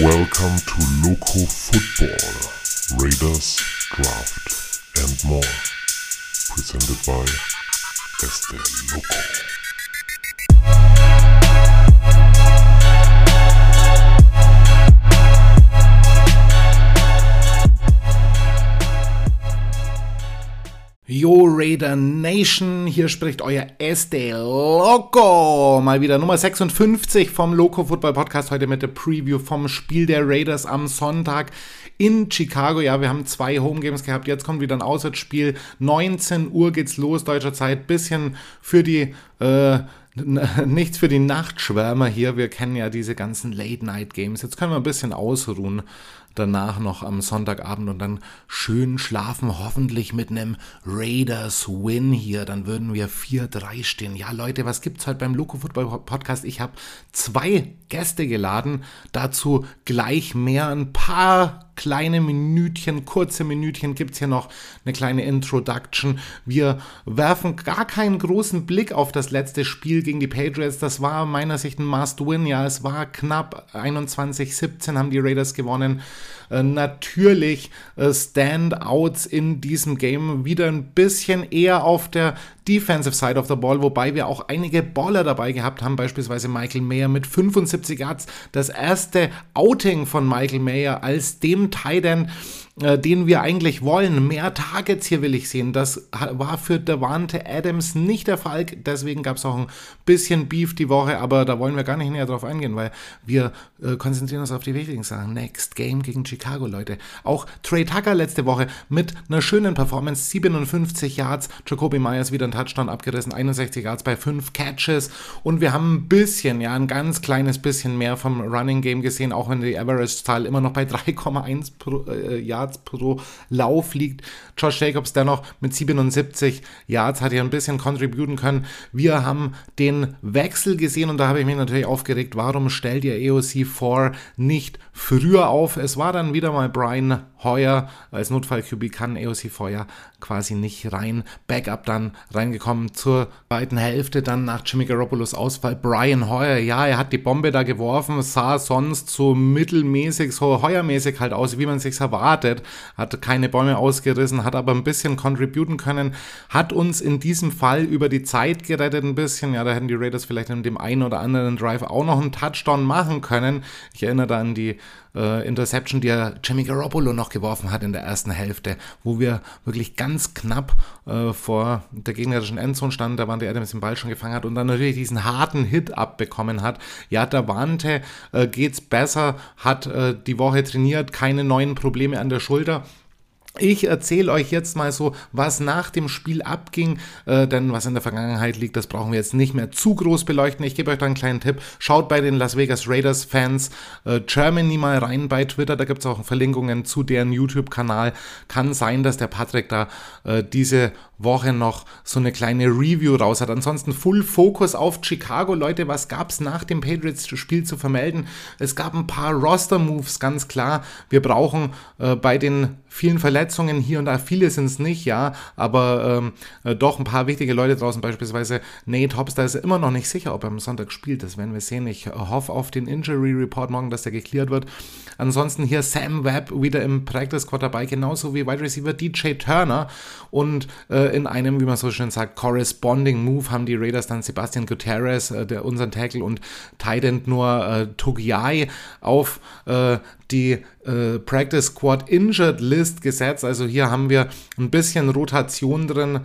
Welcome to Loco Football, Raiders, Draft and more. Presented by Este Loco. Yo Raider Nation, hier spricht euer Este Loco. Mal wieder Nummer 56 vom Loco Football Podcast. Heute mit der Preview vom Spiel der Raiders am Sonntag in Chicago. Ja, wir haben zwei Home Games gehabt. Jetzt kommt wieder ein Auswärtsspiel. 19 Uhr geht's los, deutscher Zeit. Bisschen für die, äh, nichts für die Nachtschwärmer hier. Wir kennen ja diese ganzen Late Night Games. Jetzt können wir ein bisschen ausruhen danach noch am Sonntagabend und dann schön schlafen, hoffentlich mit einem Raiders Win hier. Dann würden wir 4-3 stehen. Ja, Leute, was gibt's heute beim Loco Football Podcast? Ich habe zwei Gäste geladen. Dazu gleich mehr. Ein paar kleine Minütchen, kurze Minütchen gibt es hier noch eine kleine Introduction. Wir werfen gar keinen großen Blick auf das letzte Spiel gegen die Patriots. Das war meiner Sicht ein Must-Win. Ja, es war knapp 21-17 haben die Raiders gewonnen. Äh, natürlich äh, Standouts in diesem Game. Wieder ein bisschen eher auf der Defensive Side of the Ball, wobei wir auch einige Baller dabei gehabt haben, beispielsweise Michael Mayer mit 75 Yards. Das erste Outing von Michael Mayer als dem Titan äh, den wir eigentlich wollen. Mehr Targets hier will ich sehen. Das war für Devante Adams nicht der Fall. Deswegen gab es auch ein bisschen Beef die Woche, aber da wollen wir gar nicht näher drauf eingehen, weil wir äh, konzentrieren uns auf die wichtigen Sachen. Next Game gegen Chicago, Leute. Auch Trey Tucker letzte Woche mit einer schönen Performance, 57 Yards. Jacoby Myers wieder ein Touchdown abgerissen, 61 Yards bei 5 Catches. Und wir haben ein bisschen, ja, ein ganz kleines bisschen mehr vom Running Game gesehen, auch wenn die Average-Zahl immer noch bei 3,1 äh, Yards Yards pro Lauf liegt. Josh Jacobs dennoch mit 77 Yards hat ja ein bisschen contributen können. Wir haben den Wechsel gesehen und da habe ich mich natürlich aufgeregt, warum stellt ihr EOC 4 nicht früher auf? Es war dann wieder mal Brian Hoyer als Notfall-QB kann EOC 4 ja quasi nicht rein. Backup dann reingekommen zur zweiten Hälfte, dann nach Jimmy Garoppolo's Ausfall. Brian Hoyer, ja, er hat die Bombe da geworfen, sah sonst so mittelmäßig, so heuermäßig halt aus, wie man sich erwartet. Hat keine Bäume ausgerissen, hat aber ein bisschen contributen können, hat uns in diesem Fall über die Zeit gerettet ein bisschen. Ja, da hätten die Raiders vielleicht in dem einen oder anderen Drive auch noch einen Touchdown machen können. Ich erinnere da an die äh, Interception, die ja Jimmy Garoppolo noch geworfen hat in der ersten Hälfte, wo wir wirklich ganz knapp äh, vor der gegnerischen Endzone standen, da der Adams den Ball schon gefangen hat und dann natürlich diesen harten Hit abbekommen hat. Ja, der Wante äh, geht's besser, hat äh, die Woche trainiert, keine neuen Probleme an der Schulter. Ich erzähle euch jetzt mal so, was nach dem Spiel abging, äh, denn was in der Vergangenheit liegt, das brauchen wir jetzt nicht mehr zu groß beleuchten. Ich gebe euch da einen kleinen Tipp. Schaut bei den Las Vegas Raiders Fans äh, Germany mal rein bei Twitter, da gibt es auch Verlinkungen zu deren YouTube-Kanal. Kann sein, dass der Patrick da äh, diese Woche noch so eine kleine Review raus hat. Ansonsten Full Focus auf Chicago. Leute, was gab es nach dem Patriots-Spiel zu vermelden? Es gab ein paar Roster-Moves, ganz klar. Wir brauchen äh, bei den vielen Verletzungen hier und da, viele sind es nicht, ja, aber ähm, äh, doch ein paar wichtige Leute draußen, beispielsweise Nate Hobbs, da ist er immer noch nicht sicher, ob er am Sonntag spielt, das werden wir sehen. Ich hoffe auf den Injury Report morgen, dass der geklärt wird. Ansonsten hier Sam Webb wieder im Practice Squad dabei, genauso wie Wide Receiver DJ Turner und äh, in einem, wie man so schön sagt, Corresponding Move haben die Raiders dann Sebastian Gutierrez, äh, der unseren Tackle und Tight nur äh, Togiai auf äh, die äh, Practice Squad Injured List gesetzt. Also hier haben wir ein bisschen Rotation drin.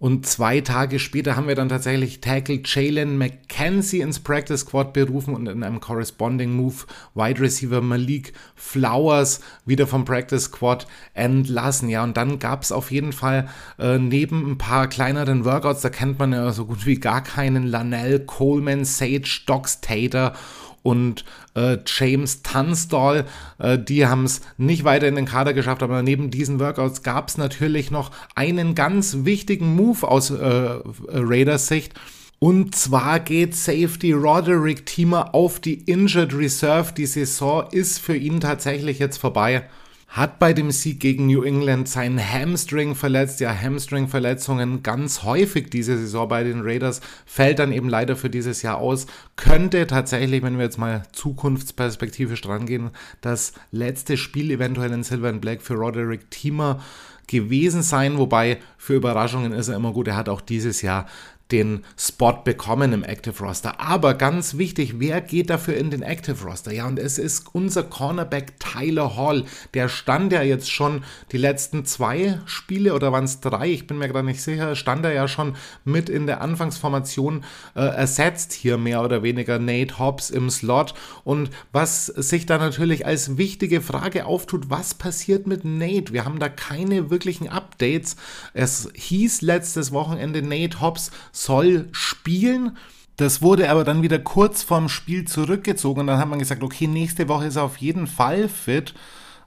Und zwei Tage später haben wir dann tatsächlich Tackle Jalen McKenzie ins Practice Squad berufen und in einem Corresponding Move Wide Receiver Malik Flowers wieder vom Practice Squad entlassen. Ja, und dann gab es auf jeden Fall äh, neben ein paar kleineren Workouts, da kennt man ja so gut wie gar keinen, Lanell, Coleman, Sage, Dox Tater und äh, James Tunstall. Äh, die haben es nicht weiter in den Kader geschafft, aber neben diesen Workouts gab es natürlich noch einen ganz wichtigen Move aus äh, Raiders Sicht. Und zwar geht Safety Roderick Thiemer auf die Injured Reserve. Die Saison ist für ihn tatsächlich jetzt vorbei hat bei dem Sieg gegen New England seinen Hamstring verletzt. Ja, Hamstring-Verletzungen ganz häufig diese Saison bei den Raiders, fällt dann eben leider für dieses Jahr aus. Könnte tatsächlich, wenn wir jetzt mal zukunftsperspektivisch drangehen, das letzte Spiel eventuell in Silver and Black für Roderick Thiemer gewesen sein, wobei für Überraschungen ist er immer gut. Er hat auch dieses Jahr den Spot bekommen im Active Roster. Aber ganz wichtig, wer geht dafür in den Active Roster? Ja, und es ist unser Cornerback Tyler Hall. Der stand ja jetzt schon die letzten zwei Spiele oder waren es drei? Ich bin mir gerade nicht sicher. Stand er ja schon mit in der Anfangsformation äh, ersetzt hier mehr oder weniger Nate Hobbs im Slot. Und was sich da natürlich als wichtige Frage auftut, was passiert mit Nate? Wir haben da keine wirklichen Updates. Es hieß letztes Wochenende, Nate Hobbs soll spielen. Das wurde aber dann wieder kurz vorm Spiel zurückgezogen und dann hat man gesagt, okay, nächste Woche ist er auf jeden Fall fit.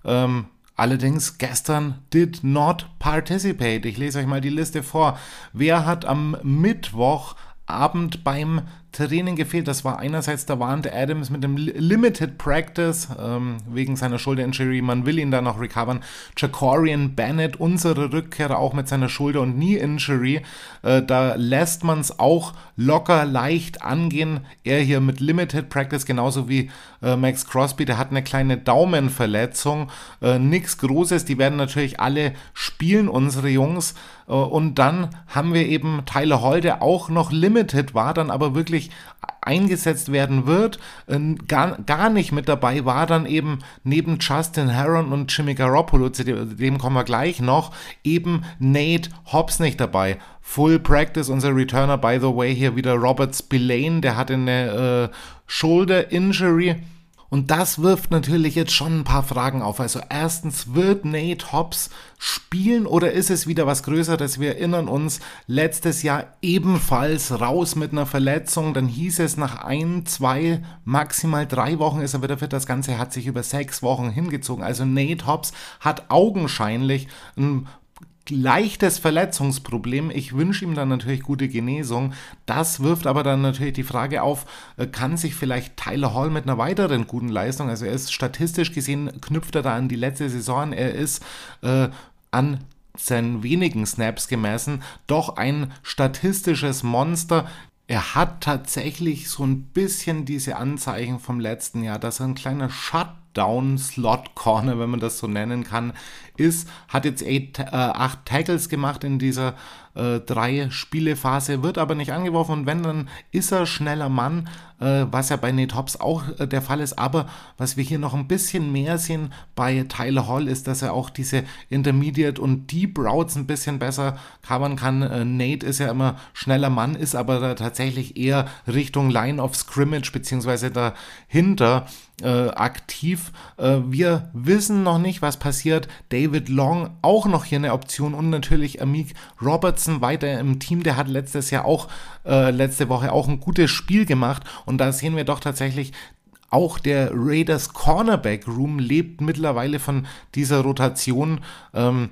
Ähm, allerdings gestern did not participate. Ich lese euch mal die Liste vor. Wer hat am Mittwochabend beim Training gefehlt. Das war einerseits der Warnte Adams mit dem Limited Practice ähm, wegen seiner Schulterinjury. Man will ihn da noch recovern. Jacorian Bennett, unsere Rückkehrer auch mit seiner Schulter- und Knee-Injury. Äh, da lässt man es auch locker leicht angehen. Er hier mit Limited Practice, genauso wie äh, Max Crosby, der hat eine kleine Daumenverletzung. Äh, Nichts Großes, die werden natürlich alle spielen, unsere Jungs. Äh, und dann haben wir eben Tyler Hall, der auch noch Limited war, dann aber wirklich eingesetzt werden wird. Äh, gar, gar nicht mit dabei war dann eben neben Justin Heron und Jimmy Garoppolo, zu dem kommen wir gleich noch, eben Nate Hobbs nicht dabei. Full Practice, unser Returner, by the way, hier wieder Robert Spillane, der hatte eine äh, Shoulder Injury und das wirft natürlich jetzt schon ein paar Fragen auf. Also erstens, wird Nate Hobbs spielen oder ist es wieder was Größeres? Wir erinnern uns, letztes Jahr ebenfalls raus mit einer Verletzung. Dann hieß es nach ein, zwei, maximal drei Wochen ist er wieder fit. Das Ganze hat sich über sechs Wochen hingezogen. Also Nate Hobbs hat augenscheinlich ein leichtes Verletzungsproblem. Ich wünsche ihm dann natürlich gute Genesung. Das wirft aber dann natürlich die Frage auf, äh, kann sich vielleicht Tyler Hall mit einer weiteren guten Leistung, also er ist statistisch gesehen, knüpft er da an die letzte Saison, er ist äh, an seinen wenigen Snaps gemessen, doch ein statistisches Monster. Er hat tatsächlich so ein bisschen diese Anzeichen vom letzten Jahr, dass er ein kleiner Shutdown-Slot-Corner, wenn man das so nennen kann, ist. Hat jetzt eight, äh, acht Tackles gemacht in dieser äh, drei Spielephase, wird aber nicht angeworfen und wenn, dann ist er schneller Mann, was ja bei Nate Hobbs auch äh, der Fall ist. Aber was wir hier noch ein bisschen mehr sehen bei Tyler Hall ist, dass er auch diese Intermediate und Deep Routes ein bisschen besser covern kann. Äh, Nate ist ja immer schneller Mann, ist aber tatsächlich eher Richtung Line of Scrimmage beziehungsweise dahinter äh, aktiv. Äh, wir wissen noch nicht, was passiert. David Long auch noch hier eine Option und natürlich Amik Robertson weiter im Team. Der hat letztes Jahr auch, äh, letzte Woche auch ein gutes Spiel gemacht und da sehen wir doch tatsächlich, auch der Raiders Cornerback Room lebt mittlerweile von dieser Rotation. Ähm,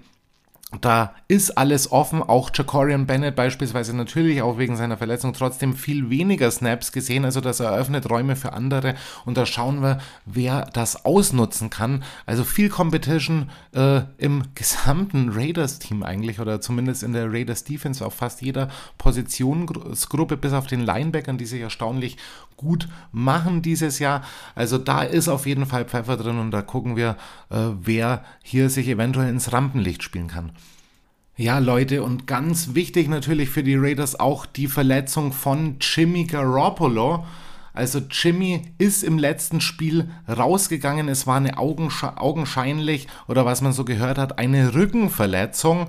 da ist alles offen, auch Jacorian Bennett beispielsweise natürlich auch wegen seiner Verletzung trotzdem viel weniger Snaps gesehen, also das eröffnet Räume für andere und da schauen wir, wer das ausnutzen kann. Also viel Competition äh, im gesamten Raiders-Team eigentlich oder zumindest in der Raiders Defense auf fast jeder Positionsgruppe bis auf den Linebackern, die sich erstaunlich gut machen dieses Jahr. Also da ist auf jeden Fall Pfeffer drin und da gucken wir, äh, wer hier sich eventuell ins Rampenlicht spielen kann. Ja, Leute, und ganz wichtig natürlich für die Raiders auch die Verletzung von Jimmy Garoppolo. Also Jimmy ist im letzten Spiel rausgegangen. Es war eine augensch augenscheinlich, oder was man so gehört hat, eine Rückenverletzung.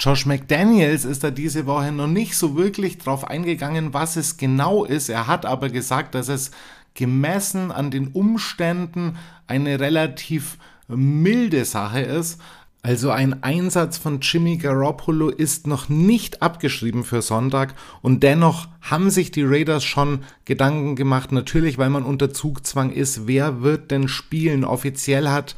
Josh McDaniels ist da diese Woche noch nicht so wirklich drauf eingegangen, was es genau ist. Er hat aber gesagt, dass es gemessen an den Umständen eine relativ milde Sache ist. Also ein Einsatz von Jimmy Garoppolo ist noch nicht abgeschrieben für Sonntag und dennoch haben sich die Raiders schon Gedanken gemacht, natürlich weil man unter Zugzwang ist, wer wird denn spielen. Offiziell hat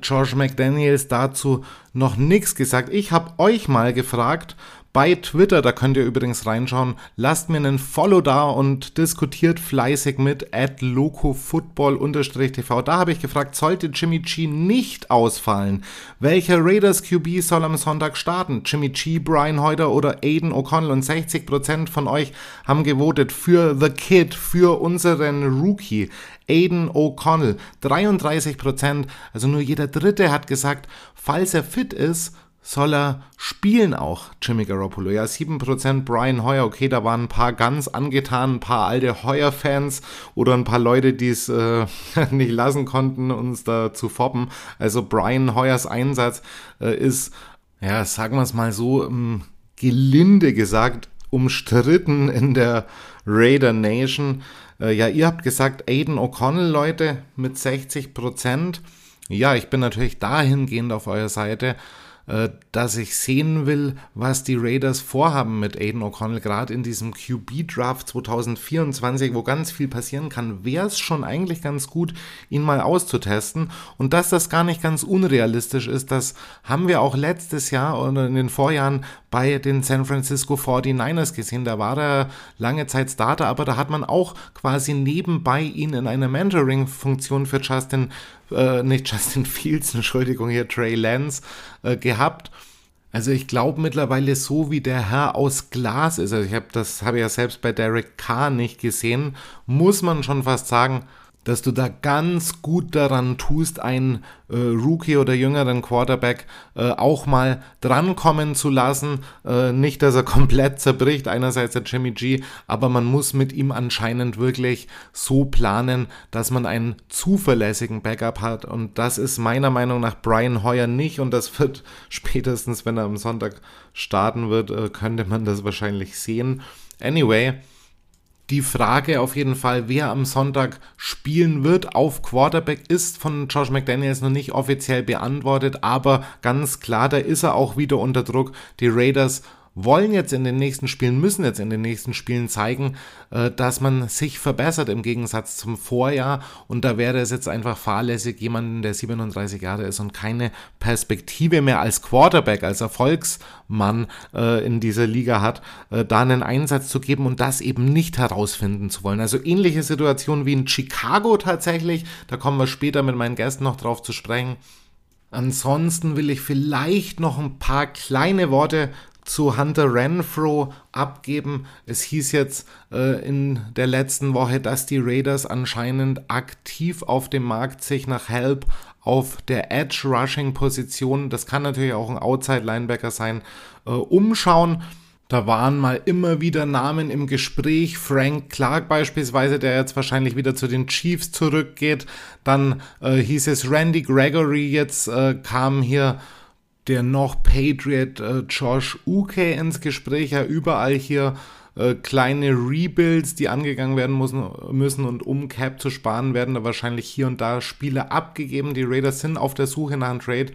George McDaniels dazu noch nichts gesagt. Ich habe euch mal gefragt bei Twitter, da könnt ihr übrigens reinschauen. Lasst mir einen Follow da und diskutiert fleißig mit at locofootball-tv. Da habe ich gefragt, sollte Jimmy G nicht ausfallen? Welcher Raiders QB soll am Sonntag starten? Jimmy G, Brian Heuter oder Aiden O'Connell? Und 60% von euch haben gewotet für The Kid, für unseren Rookie. Aiden O'Connell, 33%, also nur jeder Dritte hat gesagt, falls er fit ist, soll er spielen auch, Jimmy Garoppolo. Ja, 7% Brian Hoyer, okay, da waren ein paar ganz angetan, ein paar alte Hoyer-Fans oder ein paar Leute, die es äh, nicht lassen konnten, uns da zu foppen. Also Brian Hoyers Einsatz äh, ist, ja, sagen wir es mal so, ähm, gelinde gesagt, umstritten in der Raider Nation. Äh, ja, ihr habt gesagt, Aiden O'Connell, Leute, mit 60%. Ja, ich bin natürlich dahingehend auf eurer Seite. Äh, dass ich sehen will, was die Raiders vorhaben mit Aiden O'Connell, gerade in diesem QB-Draft 2024, wo ganz viel passieren kann, wäre es schon eigentlich ganz gut, ihn mal auszutesten. Und dass das gar nicht ganz unrealistisch ist, das haben wir auch letztes Jahr oder in den Vorjahren bei den San Francisco 49ers gesehen. Da war er lange Zeit Starter, aber da hat man auch quasi nebenbei ihn in einer Mentoring-Funktion für Justin äh, nicht Justin Fields, Entschuldigung, hier Trey Lance äh, gehabt. Also ich glaube mittlerweile so wie der Herr aus Glas ist, also ich habe das habe ja selbst bei Derek Carr nicht gesehen, muss man schon fast sagen, dass du da ganz gut daran tust, einen äh, Rookie oder jüngeren Quarterback äh, auch mal drankommen zu lassen. Äh, nicht, dass er komplett zerbricht, einerseits der Jimmy G, aber man muss mit ihm anscheinend wirklich so planen, dass man einen zuverlässigen Backup hat. Und das ist meiner Meinung nach Brian Hoyer nicht. Und das wird spätestens, wenn er am Sonntag starten wird, äh, könnte man das wahrscheinlich sehen. Anyway, die Frage auf jeden Fall, wer am Sonntag spielen wird auf Quarterback, ist von Josh McDaniels noch nicht offiziell beantwortet, aber ganz klar, da ist er auch wieder unter Druck. Die Raiders wollen jetzt in den nächsten Spielen, müssen jetzt in den nächsten Spielen zeigen, äh, dass man sich verbessert im Gegensatz zum Vorjahr. Und da wäre es jetzt einfach fahrlässig, jemanden, der 37 Jahre ist und keine Perspektive mehr als Quarterback, als Erfolgsmann äh, in dieser Liga hat, äh, da einen Einsatz zu geben und das eben nicht herausfinden zu wollen. Also ähnliche Situation wie in Chicago tatsächlich. Da kommen wir später mit meinen Gästen noch drauf zu sprechen. Ansonsten will ich vielleicht noch ein paar kleine Worte zu Hunter Renfro abgeben. Es hieß jetzt äh, in der letzten Woche, dass die Raiders anscheinend aktiv auf dem Markt sich nach Help auf der Edge-Rushing-Position, das kann natürlich auch ein Outside-Linebacker sein, äh, umschauen. Da waren mal immer wieder Namen im Gespräch. Frank Clark beispielsweise, der jetzt wahrscheinlich wieder zu den Chiefs zurückgeht. Dann äh, hieß es Randy Gregory, jetzt äh, kam hier der noch Patriot äh, Josh Uke ins Gespräch. Ja, überall hier äh, kleine Rebuilds, die angegangen werden müssen, müssen und um Cap zu sparen, werden da wahrscheinlich hier und da Spiele abgegeben. Die Raiders sind auf der Suche nach einem Trade.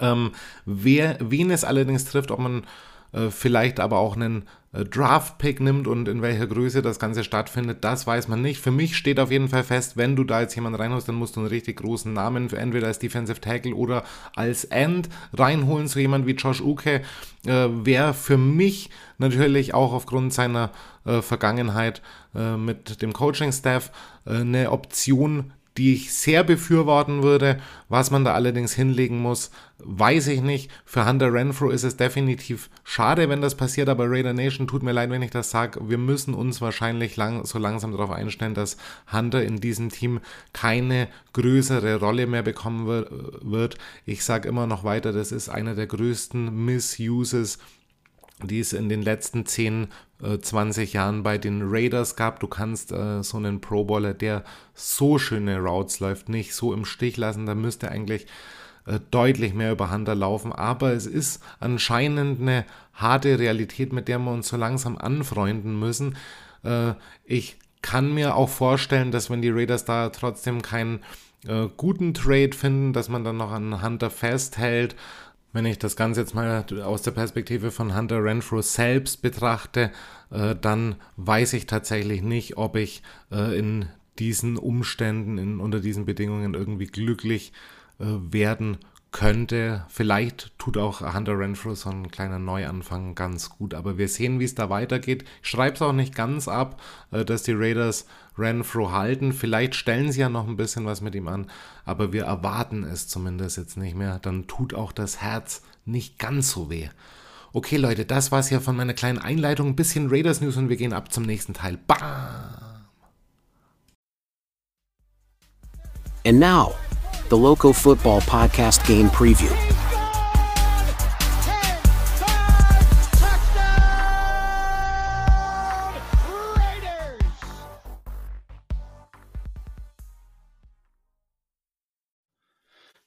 Ähm, wer, wen es allerdings trifft, ob man äh, vielleicht aber auch einen Draft-Pick nimmt und in welcher Größe das Ganze stattfindet, das weiß man nicht. Für mich steht auf jeden Fall fest, wenn du da jetzt jemanden reinholst, dann musst du einen richtig großen Namen entweder als Defensive Tackle oder als End reinholen. So jemand wie Josh Uke äh, wäre für mich natürlich auch aufgrund seiner äh, Vergangenheit äh, mit dem Coaching-Staff äh, eine Option, die ich sehr befürworten würde. Was man da allerdings hinlegen muss, weiß ich nicht. Für Hunter Renfro ist es definitiv schade, wenn das passiert, aber Raider Nation tut mir leid, wenn ich das sage. Wir müssen uns wahrscheinlich lang, so langsam darauf einstellen, dass Hunter in diesem Team keine größere Rolle mehr bekommen wird. Ich sage immer noch weiter, das ist einer der größten Misuses die es in den letzten 10, 20 äh, Jahren bei den Raiders gab. Du kannst äh, so einen Pro Bowler, der so schöne Routes läuft, nicht so im Stich lassen. Da müsste eigentlich äh, deutlich mehr über Hunter laufen. Aber es ist anscheinend eine harte Realität, mit der wir uns so langsam anfreunden müssen. Äh, ich kann mir auch vorstellen, dass wenn die Raiders da trotzdem keinen guten Trade finden, dass man dann noch an Hunter festhält wenn ich das Ganze jetzt mal aus der Perspektive von Hunter Renfro selbst betrachte, äh, dann weiß ich tatsächlich nicht, ob ich äh, in diesen Umständen, in, unter diesen Bedingungen irgendwie glücklich äh, werden könnte, vielleicht tut auch Hunter Renfrew so ein kleiner Neuanfang ganz gut, aber wir sehen, wie es da weitergeht. Ich schreibe es auch nicht ganz ab, äh, dass die Raiders Renfrew halten. Vielleicht stellen sie ja noch ein bisschen was mit ihm an, aber wir erwarten es zumindest jetzt nicht mehr. Dann tut auch das Herz nicht ganz so weh. Okay, Leute, das war's ja von meiner kleinen Einleitung. Ein bisschen Raiders News und wir gehen ab zum nächsten Teil. Bam! And now, the Loco Football Podcast Game Preview.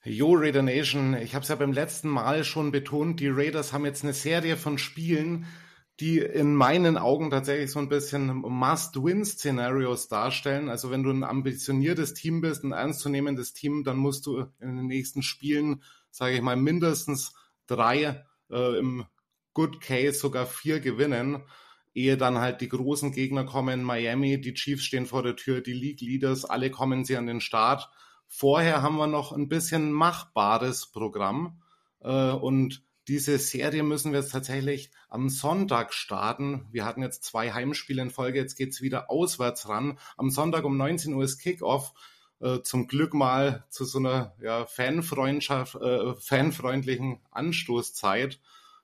Yo Raider Nation, ich habe es ja beim letzten Mal schon betont, die Raiders haben jetzt eine Serie von Spielen, die in meinen Augen tatsächlich so ein bisschen Must-Win-Szenarios darstellen. Also wenn du ein ambitioniertes Team bist, ein ernstzunehmendes Team, dann musst du in den nächsten Spielen, sage ich mal, mindestens drei, äh, im Good Case sogar vier gewinnen, ehe dann halt die großen Gegner kommen. Miami, die Chiefs stehen vor der Tür, die League Leaders, alle kommen sie an den Start. Vorher haben wir noch ein bisschen machbares Programm äh, und diese Serie müssen wir jetzt tatsächlich am Sonntag starten. Wir hatten jetzt zwei Heimspiele in Folge, jetzt geht's wieder auswärts ran. Am Sonntag um 19 Uhr ist Kickoff. Äh, zum Glück mal zu so einer ja, Fanfreundschaft, äh, fanfreundlichen Anstoßzeit.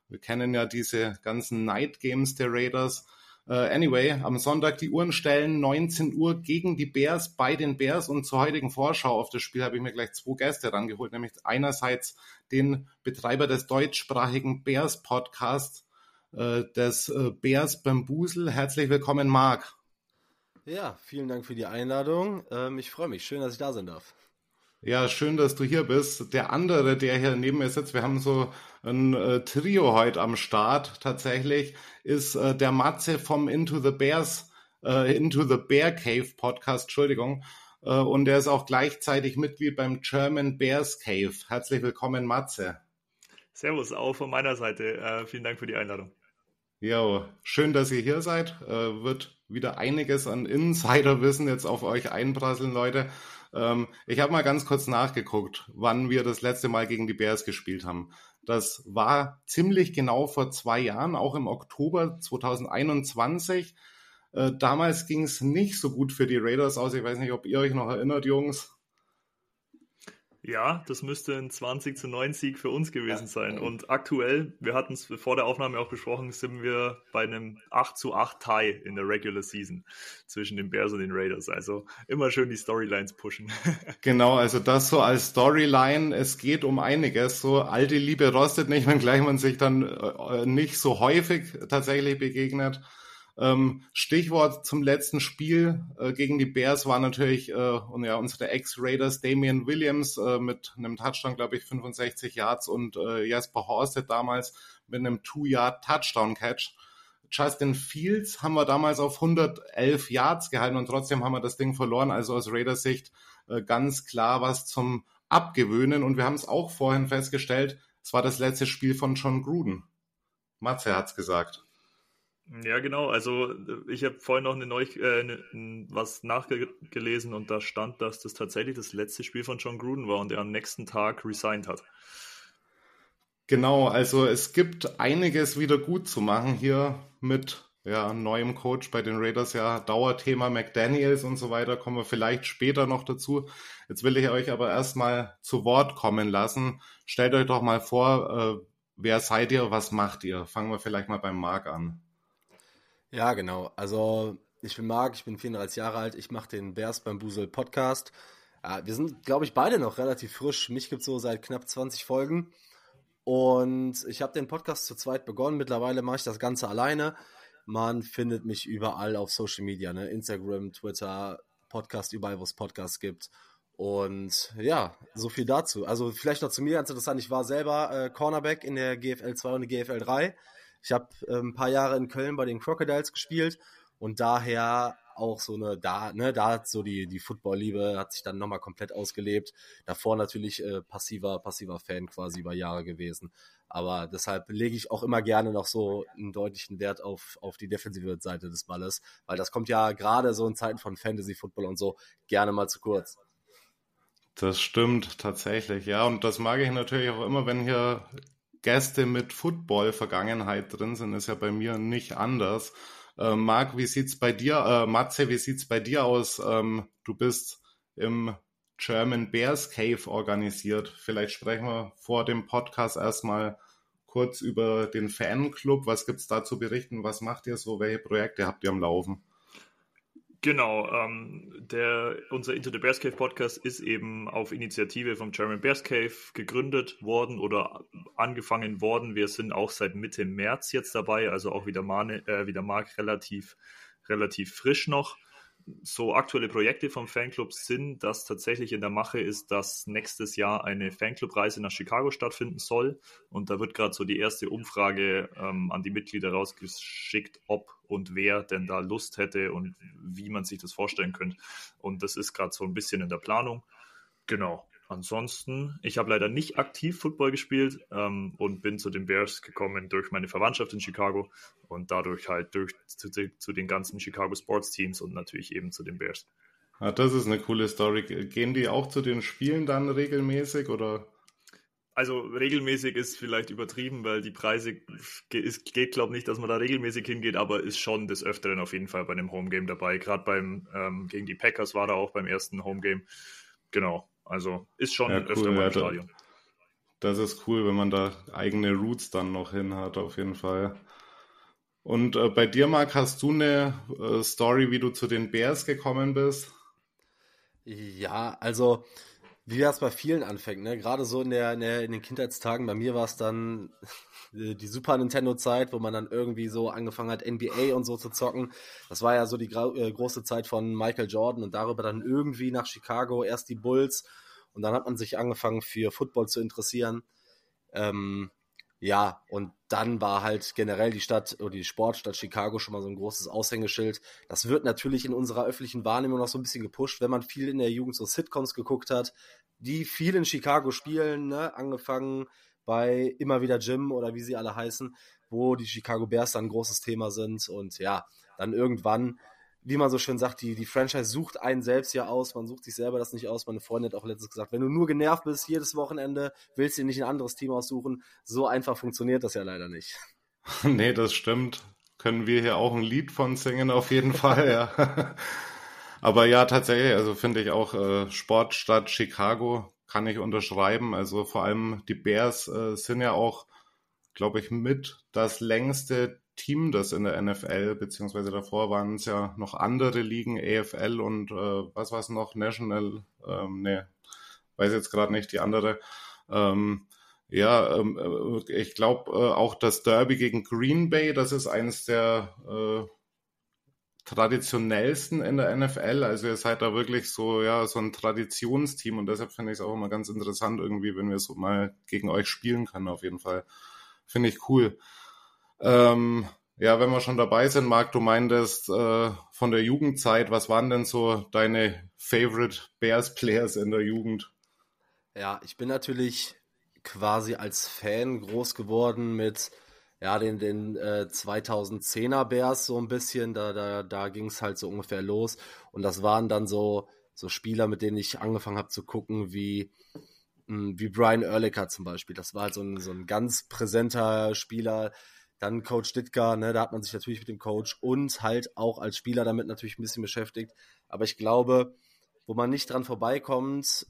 Wir kennen ja diese ganzen Night Games der Raiders. Uh, anyway, am Sonntag die Uhren stellen 19 Uhr gegen die Bears bei den Bears und zur heutigen Vorschau auf das Spiel habe ich mir gleich zwei Gäste rangeholt, nämlich einerseits den Betreiber des deutschsprachigen Bears Podcasts, uh, des uh, Bears Bambusel. Herzlich willkommen, Marc. Ja, vielen Dank für die Einladung. Ähm, ich freue mich. Schön, dass ich da sein darf. Ja, schön, dass du hier bist. Der andere, der hier neben mir sitzt, wir haben so ein äh, Trio heute am Start tatsächlich, ist äh, der Matze vom Into the Bears, äh, Into the Bear Cave Podcast, Entschuldigung. Äh, und er ist auch gleichzeitig Mitglied beim German Bears Cave. Herzlich willkommen, Matze. Servus, auch von meiner Seite. Äh, vielen Dank für die Einladung. Ja, schön, dass ihr hier seid. Äh, wird wieder einiges an Insiderwissen jetzt auf euch einprasseln, Leute. Ähm, ich habe mal ganz kurz nachgeguckt, wann wir das letzte Mal gegen die Bears gespielt haben. Das war ziemlich genau vor zwei Jahren, auch im Oktober 2021. Äh, damals ging es nicht so gut für die Raiders aus. Ich weiß nicht, ob ihr euch noch erinnert, Jungs. Ja, das müsste ein 20 zu 9 Sieg für uns gewesen sein. Und aktuell, wir hatten es vor der Aufnahme auch besprochen, sind wir bei einem 8 zu 8 Tie in der Regular Season zwischen den Bears und den Raiders. Also immer schön die Storylines pushen. Genau, also das so als Storyline, es geht um einiges. So alte Liebe rostet nicht, wenngleich man sich dann äh, nicht so häufig tatsächlich begegnet. Ähm, Stichwort zum letzten Spiel äh, gegen die Bears war natürlich äh, und ja, unsere Ex-Raiders Damian Williams äh, mit einem Touchdown, glaube ich, 65 Yards und äh, Jasper Horsted damals mit einem Two-Yard-Touchdown-Catch. Justin Fields haben wir damals auf 111 Yards gehalten und trotzdem haben wir das Ding verloren. Also aus Raiders Sicht äh, ganz klar was zum Abgewöhnen. Und wir haben es auch vorhin festgestellt, es war das letzte Spiel von John Gruden. Matze hat's gesagt. Ja, genau. Also ich habe vorhin noch eine Neu äh, ne, was nachgelesen und da stand, dass das tatsächlich das letzte Spiel von John Gruden war und er am nächsten Tag resigned hat. Genau, also es gibt einiges wieder gut zu machen hier mit ja, neuem Coach bei den Raiders, ja, Dauerthema McDaniels und so weiter, kommen wir vielleicht später noch dazu. Jetzt will ich euch aber erstmal zu Wort kommen lassen. Stellt euch doch mal vor, äh, wer seid ihr, was macht ihr? Fangen wir vielleicht mal beim Marc an. Ja, genau. Also ich bin Marc, ich bin 34 Jahre alt, ich mache den Bears beim Busel Podcast. Wir sind, glaube ich, beide noch relativ frisch. Mich gibt es so seit knapp 20 Folgen. Und ich habe den Podcast zu zweit begonnen. Mittlerweile mache ich das Ganze alleine. Man findet mich überall auf Social Media, ne? Instagram, Twitter, Podcast, überall, wo es Podcasts gibt. Und ja, so viel dazu. Also vielleicht noch zu mir ganz interessant. Ich war selber äh, Cornerback in der GFL 2 und der GFL 3 ich habe äh, ein paar Jahre in Köln bei den Crocodiles gespielt und daher auch so eine, da, ne, da hat so die, die Football-Liebe hat sich dann nochmal komplett ausgelebt. Davor natürlich äh, passiver, passiver Fan quasi über Jahre gewesen. Aber deshalb lege ich auch immer gerne noch so einen deutlichen Wert auf, auf die defensive Seite des Balles, weil das kommt ja gerade so in Zeiten von Fantasy-Football und so gerne mal zu kurz. Das stimmt tatsächlich, ja. Und das mag ich natürlich auch immer, wenn hier Gäste mit Football-Vergangenheit drin sind, ist ja bei mir nicht anders. Äh, Marc, wie sieht's bei dir, äh, Matze, wie sieht's bei dir aus? Ähm, du bist im German Bears Cave organisiert. Vielleicht sprechen wir vor dem Podcast erstmal kurz über den Fanclub. Was gibt's da zu berichten? Was macht ihr so? Welche Projekte habt ihr am Laufen? Genau, ähm, der, unser Into the Bears Cave Podcast ist eben auf Initiative vom German Bears Cave gegründet worden oder angefangen worden. Wir sind auch seit Mitte März jetzt dabei, also auch wieder, äh, wieder Mark relativ, relativ frisch noch so aktuelle Projekte vom Fanclub sind, dass tatsächlich in der Mache ist, dass nächstes Jahr eine Fanclub-Reise nach Chicago stattfinden soll. Und da wird gerade so die erste Umfrage ähm, an die Mitglieder rausgeschickt, ob und wer denn da Lust hätte und wie man sich das vorstellen könnte. Und das ist gerade so ein bisschen in der Planung. Genau. Ansonsten, ich habe leider nicht aktiv Football gespielt ähm, und bin zu den Bears gekommen durch meine Verwandtschaft in Chicago und dadurch halt durch zu, zu den ganzen Chicago Sports Teams und natürlich eben zu den Bears. Ja, das ist eine coole Story. Gehen die auch zu den Spielen dann regelmäßig oder? Also regelmäßig ist vielleicht übertrieben, weil die Preise es geht, glaube ich, nicht, dass man da regelmäßig hingeht, aber ist schon des Öfteren auf jeden Fall bei einem Homegame dabei. Gerade beim ähm, gegen die Packers war da auch beim ersten Homegame. Genau. Also ist schon ja, cool, öfter mal im Stadion. Das ist cool, wenn man da eigene Roots dann noch hin hat, auf jeden Fall. Und äh, bei dir, Marc, hast du eine äh, Story, wie du zu den Bears gekommen bist? Ja, also wie das bei vielen anfängt, ne? Gerade so in, der, in, der, in den Kindheitstagen, bei mir war es dann die Super Nintendo-Zeit, wo man dann irgendwie so angefangen hat, NBA und so zu zocken. Das war ja so die äh, große Zeit von Michael Jordan und darüber dann irgendwie nach Chicago, erst die Bulls und dann hat man sich angefangen für Football zu interessieren. Ähm, ja, und dann war halt generell die Stadt oder die Sportstadt Chicago schon mal so ein großes Aushängeschild. Das wird natürlich in unserer öffentlichen Wahrnehmung noch so ein bisschen gepusht, wenn man viel in der Jugend so Sitcoms geguckt hat, die viel in Chicago spielen, ne? angefangen bei immer wieder Jim oder wie sie alle heißen, wo die Chicago Bears dann ein großes Thema sind und ja, dann irgendwann wie man so schön sagt, die, die Franchise sucht einen selbst ja aus, man sucht sich selber das nicht aus. Meine Freundin hat auch letztens gesagt, wenn du nur genervt bist jedes Wochenende, willst du dir nicht ein anderes Team aussuchen. So einfach funktioniert das ja leider nicht. nee, das stimmt. Können wir hier auch ein Lied von singen, auf jeden Fall, ja. Aber ja, tatsächlich, also finde ich auch äh, Sportstadt Chicago kann ich unterschreiben. Also vor allem die Bears äh, sind ja auch, glaube ich, mit das längste Team, das in der NFL, beziehungsweise davor waren es ja noch andere Ligen, AFL und äh, was war es noch, National, ähm, ne, weiß jetzt gerade nicht die andere. Ähm, ja, ähm, äh, ich glaube äh, auch das Derby gegen Green Bay, das ist eines der äh, traditionellsten in der NFL. Also ihr seid da wirklich so, ja, so ein Traditionsteam und deshalb finde ich es auch immer ganz interessant irgendwie, wenn wir so mal gegen euch spielen können, auf jeden Fall. Finde ich cool. Ähm, ja, wenn wir schon dabei sind, Marc, du meintest äh, von der Jugendzeit, was waren denn so deine Favorite Bears Players in der Jugend? Ja, ich bin natürlich quasi als Fan groß geworden mit ja, den, den äh, 2010er Bears so ein bisschen. Da, da, da ging es halt so ungefähr los. Und das waren dann so, so Spieler, mit denen ich angefangen habe zu gucken, wie, mh, hm, wie Brian Ehrlicher zum Beispiel. Das war halt so ein, so ein ganz präsenter Spieler, dann Coach Ditka, ne, da hat man sich natürlich mit dem Coach und halt auch als Spieler damit natürlich ein bisschen beschäftigt. Aber ich glaube, wo man nicht dran vorbeikommt,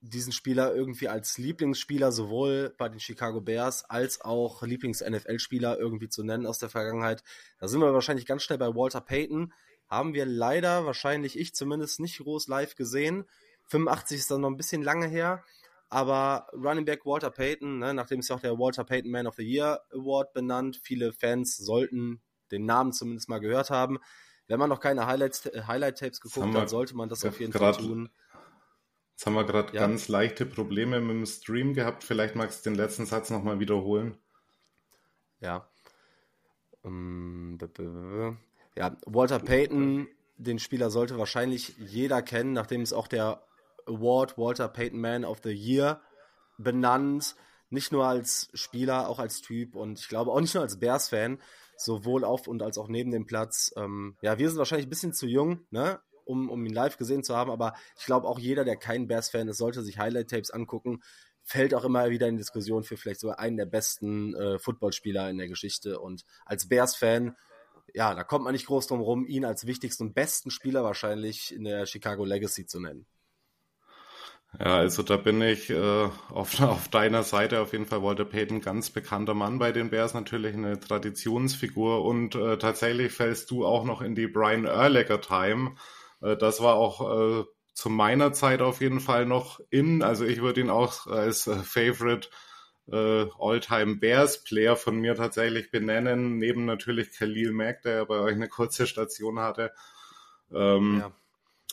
diesen Spieler irgendwie als Lieblingsspieler sowohl bei den Chicago Bears als auch Lieblings-NFL-Spieler irgendwie zu nennen aus der Vergangenheit. Da sind wir wahrscheinlich ganz schnell bei Walter Payton. Haben wir leider, wahrscheinlich ich zumindest, nicht groß live gesehen. 85 ist dann noch ein bisschen lange her. Aber Running Back Walter Payton, ne, nachdem ist ja auch der Walter Payton Man of the Year Award benannt, viele Fans sollten den Namen zumindest mal gehört haben. Wenn man noch keine äh, Highlight-Tapes geguckt hat, sollte man das auf jeden Fall tun. Jetzt haben wir gerade ja. ganz leichte Probleme mit dem Stream gehabt. Vielleicht magst du den letzten Satz nochmal wiederholen. Ja. Um, ja, Walter Payton, den Spieler sollte wahrscheinlich jeder kennen, nachdem es auch der Award Walter Payton Man of the Year benannt. Nicht nur als Spieler, auch als Typ und ich glaube auch nicht nur als Bears-Fan, sowohl auf und als auch neben dem Platz. Ähm, ja, wir sind wahrscheinlich ein bisschen zu jung, ne? um, um ihn live gesehen zu haben, aber ich glaube auch jeder, der kein Bears-Fan ist, sollte sich Highlight-Tapes angucken. Fällt auch immer wieder in Diskussion für vielleicht sogar einen der besten äh, Footballspieler in der Geschichte. Und als Bears-Fan, ja, da kommt man nicht groß drum rum, ihn als wichtigsten und besten Spieler wahrscheinlich in der Chicago Legacy zu nennen. Ja, also da bin ich äh, auf, auf deiner Seite. Auf jeden Fall Walter Payton, ganz bekannter Mann bei den Bears, natürlich eine Traditionsfigur. Und äh, tatsächlich fällst du auch noch in die Brian Erlacher Time. Äh, das war auch äh, zu meiner Zeit auf jeden Fall noch in. Also ich würde ihn auch als äh, Favorite äh, All-Time Bears Player von mir tatsächlich benennen. Neben natürlich Khalil Mack, der ja bei euch eine kurze Station hatte. Ähm, ja.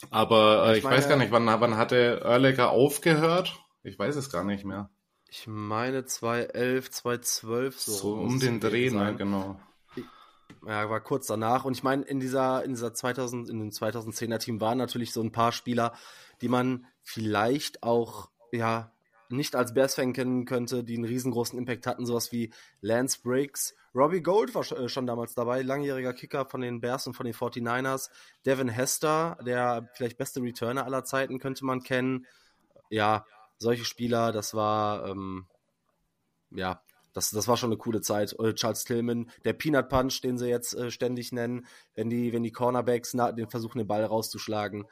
Aber äh, ich, ich meine, weiß gar nicht, wann, wann hatte Erlecker aufgehört? Ich weiß es gar nicht mehr. Ich meine 2011, 2012 so. So um den Dreh, ne, genau. Ja, war kurz danach. Und ich meine, in dieser, in dieser 2000, in dem 2010er Team waren natürlich so ein paar Spieler, die man vielleicht auch, ja, nicht als Bears-Fan kennen könnte, die einen riesengroßen Impact hatten, sowas wie Lance Briggs. Robbie Gold war äh, schon damals dabei, langjähriger Kicker von den Bears und von den 49ers. Devin Hester, der vielleicht beste Returner aller Zeiten, könnte man kennen. Ja, solche Spieler, das war, ähm, ja, das, das war schon eine coole Zeit. Äh, Charles Tillman, der Peanut Punch, den sie jetzt äh, ständig nennen, wenn die, wenn die Cornerbacks na, den versuchen, den Ball rauszuschlagen.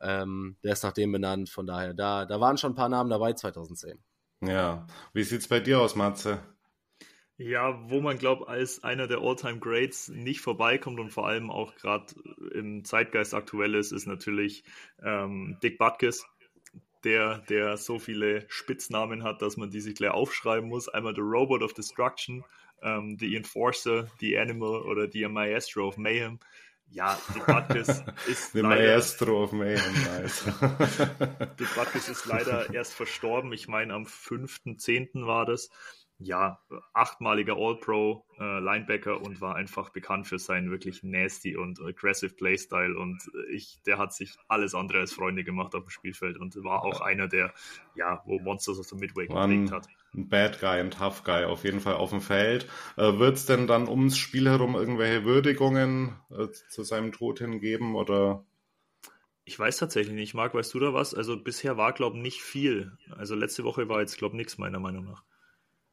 Ähm, der ist nach dem benannt, von daher, da, da waren schon ein paar Namen dabei 2010. Ja, wie sieht's bei dir aus, Matze? Ja, wo man glaubt, als einer der All-Time Greats nicht vorbeikommt und vor allem auch gerade im Zeitgeist aktuell ist, ist natürlich ähm, Dick Butkus, der, der so viele Spitznamen hat, dass man die sich gleich aufschreiben muss. Einmal The Robot of Destruction, ähm, The Enforcer, The Animal oder The Maestro of Mayhem. Ja, Butkus ist The leider, Maestro of Mayhem, nice. Ist leider erst verstorben. Ich meine, am 5.10. war das ja, achtmaliger All-Pro äh, Linebacker und war einfach bekannt für seinen wirklich nasty und aggressive Playstyle und ich, der hat sich alles andere als Freunde gemacht auf dem Spielfeld und war auch einer der, ja, wo Monsters of the Midway gelegt hat. Ein Bad Guy, ein Tough Guy auf jeden Fall auf dem Feld. Äh, Wird es denn dann ums Spiel herum irgendwelche Würdigungen äh, zu seinem Tod hingeben oder? Ich weiß tatsächlich nicht. Marc, weißt du da was? Also bisher war, glaube ich, nicht viel. Also letzte Woche war jetzt, glaube ich, nichts meiner Meinung nach.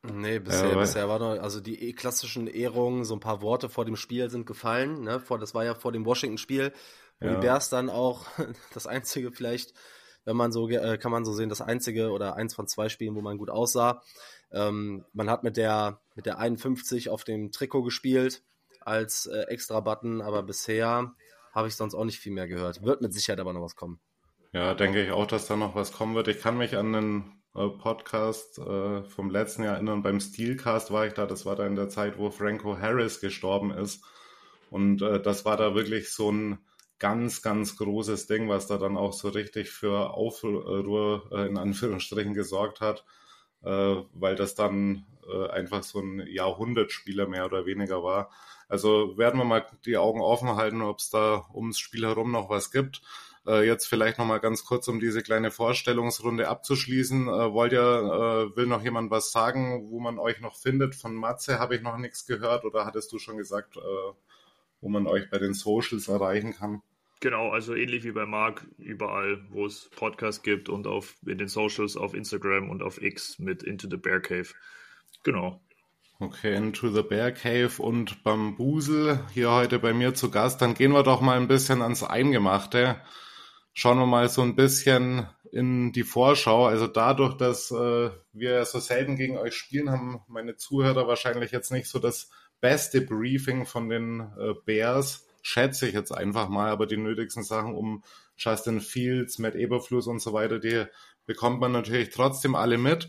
Nee, bisher, ja, bisher war noch, also die e, klassischen Ehrungen, so ein paar Worte vor dem Spiel sind gefallen, ne? Vor, das war ja vor dem Washington-Spiel, wo ja. die Bears dann auch das einzige vielleicht, wenn man so, äh, kann man so sehen, das einzige oder eins von zwei Spielen, wo man gut aussah. Ähm, man hat mit der, mit der 51 auf dem Trikot gespielt als äh, extra Button, aber bisher habe ich sonst auch nicht viel mehr gehört. Wird mit Sicherheit aber noch was kommen. Ja, denke ich auch, dass da noch was kommen wird. Ich kann mich an einen äh, Podcast äh, vom letzten Jahr erinnern. Beim Steelcast war ich da. Das war da in der Zeit, wo Franco Harris gestorben ist. Und äh, das war da wirklich so ein ganz, ganz großes Ding, was da dann auch so richtig für Aufruhr äh, in Anführungsstrichen gesorgt hat, äh, weil das dann äh, einfach so ein Jahrhundertspieler mehr oder weniger war. Also werden wir mal die Augen offen halten, ob es da ums Spiel herum noch was gibt. Äh, jetzt vielleicht nochmal ganz kurz, um diese kleine Vorstellungsrunde abzuschließen. Äh, wollt ihr, äh, will noch jemand was sagen, wo man euch noch findet? Von Matze habe ich noch nichts gehört oder hattest du schon gesagt, wo man euch bei den Socials erreichen kann? Genau, also ähnlich wie bei Marc, überall, wo es Podcasts gibt und auf in den Socials, auf Instagram und auf X mit Into the Bear Cave. Genau. Okay, Into the Bear Cave und Bambusel hier heute bei mir zu Gast. Dann gehen wir doch mal ein bisschen ans Eingemachte schauen wir mal so ein bisschen in die Vorschau. Also dadurch, dass äh, wir so selten gegen euch spielen, haben meine Zuhörer wahrscheinlich jetzt nicht so das beste Briefing von den äh, Bears, schätze ich jetzt einfach mal, aber die nötigsten Sachen um Justin Fields, Matt Eberfluss und so weiter, die bekommt man natürlich trotzdem alle mit.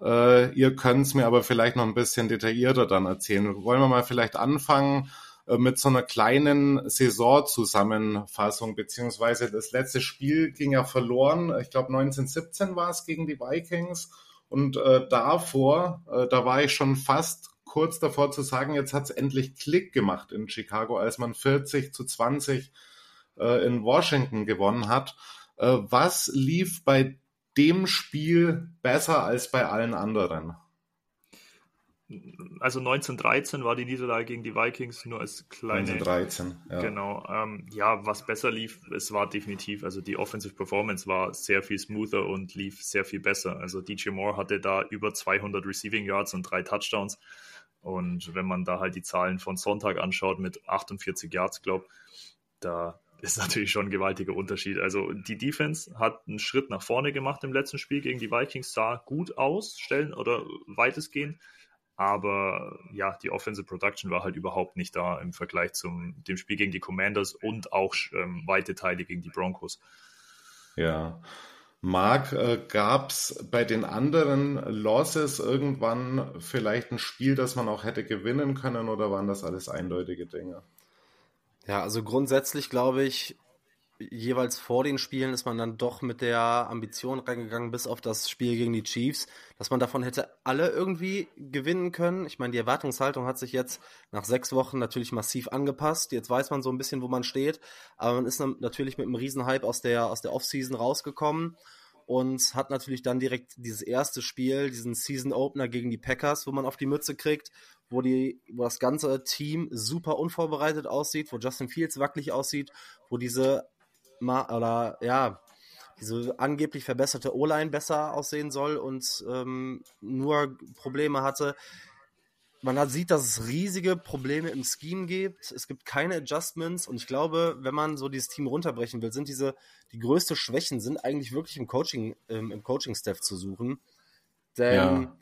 Äh, ihr könnt es mir aber vielleicht noch ein bisschen detaillierter dann erzählen. Wollen wir mal vielleicht anfangen? Äh, mit so einer kleinen Saisonzusammenfassung, beziehungsweise das letzte Spiel ging ja verloren. Ich glaube 1917 war es gegen die Vikings. Und äh, davor, äh, da war ich schon fast kurz davor zu sagen, jetzt hat es endlich Klick gemacht in Chicago, als man 40 zu 20 äh, in Washington gewonnen hat. Äh, was lief bei dem Spiel besser als bei allen anderen? also 1913 war die Niederlage gegen die Vikings nur als kleine. 1913, ja. Genau. Ähm, ja, was besser lief, es war definitiv, also die Offensive Performance war sehr viel smoother und lief sehr viel besser. Also DJ Moore hatte da über 200 Receiving Yards und drei Touchdowns. Und wenn man da halt die Zahlen von Sonntag anschaut mit 48 Yards, glaube da ist natürlich schon ein gewaltiger Unterschied. Also die Defense hat einen Schritt nach vorne gemacht im letzten Spiel gegen die Vikings, sah gut aus, stellen oder weitestgehend. Aber ja, die Offensive Production war halt überhaupt nicht da im Vergleich zum dem Spiel gegen die Commanders und auch ähm, weite Teile gegen die Broncos. Ja. Marc, äh, gab es bei den anderen Losses irgendwann vielleicht ein Spiel, das man auch hätte gewinnen können oder waren das alles eindeutige Dinge? Ja, also grundsätzlich glaube ich, jeweils vor den Spielen ist man dann doch mit der Ambition reingegangen, bis auf das Spiel gegen die Chiefs, dass man davon hätte alle irgendwie gewinnen können. Ich meine, die Erwartungshaltung hat sich jetzt nach sechs Wochen natürlich massiv angepasst. Jetzt weiß man so ein bisschen, wo man steht, aber man ist natürlich mit einem Riesenhype aus der, aus der Offseason rausgekommen und hat natürlich dann direkt dieses erste Spiel, diesen Season Opener gegen die Packers, wo man auf die Mütze kriegt, wo, die, wo das ganze Team super unvorbereitet aussieht, wo Justin Fields wackelig aussieht, wo diese oder ja, diese angeblich verbesserte O-Line besser aussehen soll und ähm, nur Probleme hatte. Man hat, sieht, dass es riesige Probleme im Scheme gibt. Es gibt keine Adjustments und ich glaube, wenn man so dieses Team runterbrechen will, sind diese die größte Schwächen sind eigentlich wirklich im Coaching ähm, im Coaching Staff zu suchen. Denn ja.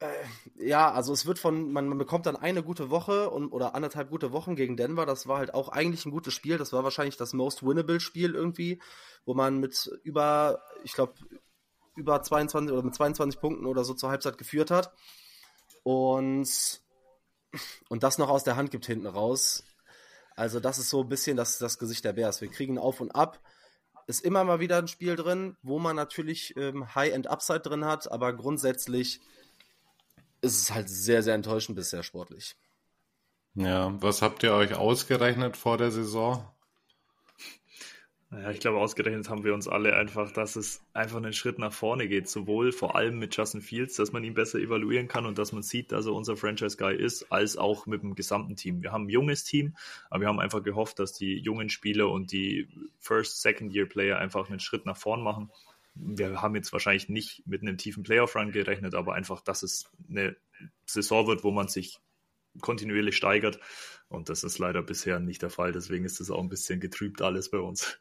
Äh, ja, also es wird von, man, man, bekommt dann eine gute Woche und, oder anderthalb gute Wochen gegen Denver. Das war halt auch eigentlich ein gutes Spiel. Das war wahrscheinlich das most winnable Spiel irgendwie, wo man mit über, ich glaube, über 22 oder mit 22 Punkten oder so zur Halbzeit geführt hat. Und, und das noch aus der Hand gibt hinten raus. Also das ist so ein bisschen das, das Gesicht der Bears. Wir kriegen auf und ab. Ist immer mal wieder ein Spiel drin, wo man natürlich ähm, High-End-Upside drin hat, aber grundsätzlich ist es halt sehr, sehr enttäuschend bisher sportlich. Ja, was habt ihr euch ausgerechnet vor der Saison? Naja, ich glaube, ausgerechnet haben wir uns alle einfach, dass es einfach einen Schritt nach vorne geht. Sowohl vor allem mit Justin Fields, dass man ihn besser evaluieren kann und dass man sieht, dass er unser Franchise-Guy ist, als auch mit dem gesamten Team. Wir haben ein junges Team, aber wir haben einfach gehofft, dass die jungen Spieler und die First-, Second-Year-Player einfach einen Schritt nach vorn machen wir haben jetzt wahrscheinlich nicht mit einem tiefen Playoff-Run gerechnet, aber einfach, dass es eine Saison wird, wo man sich kontinuierlich steigert. Und das ist leider bisher nicht der Fall. Deswegen ist es auch ein bisschen getrübt alles bei uns.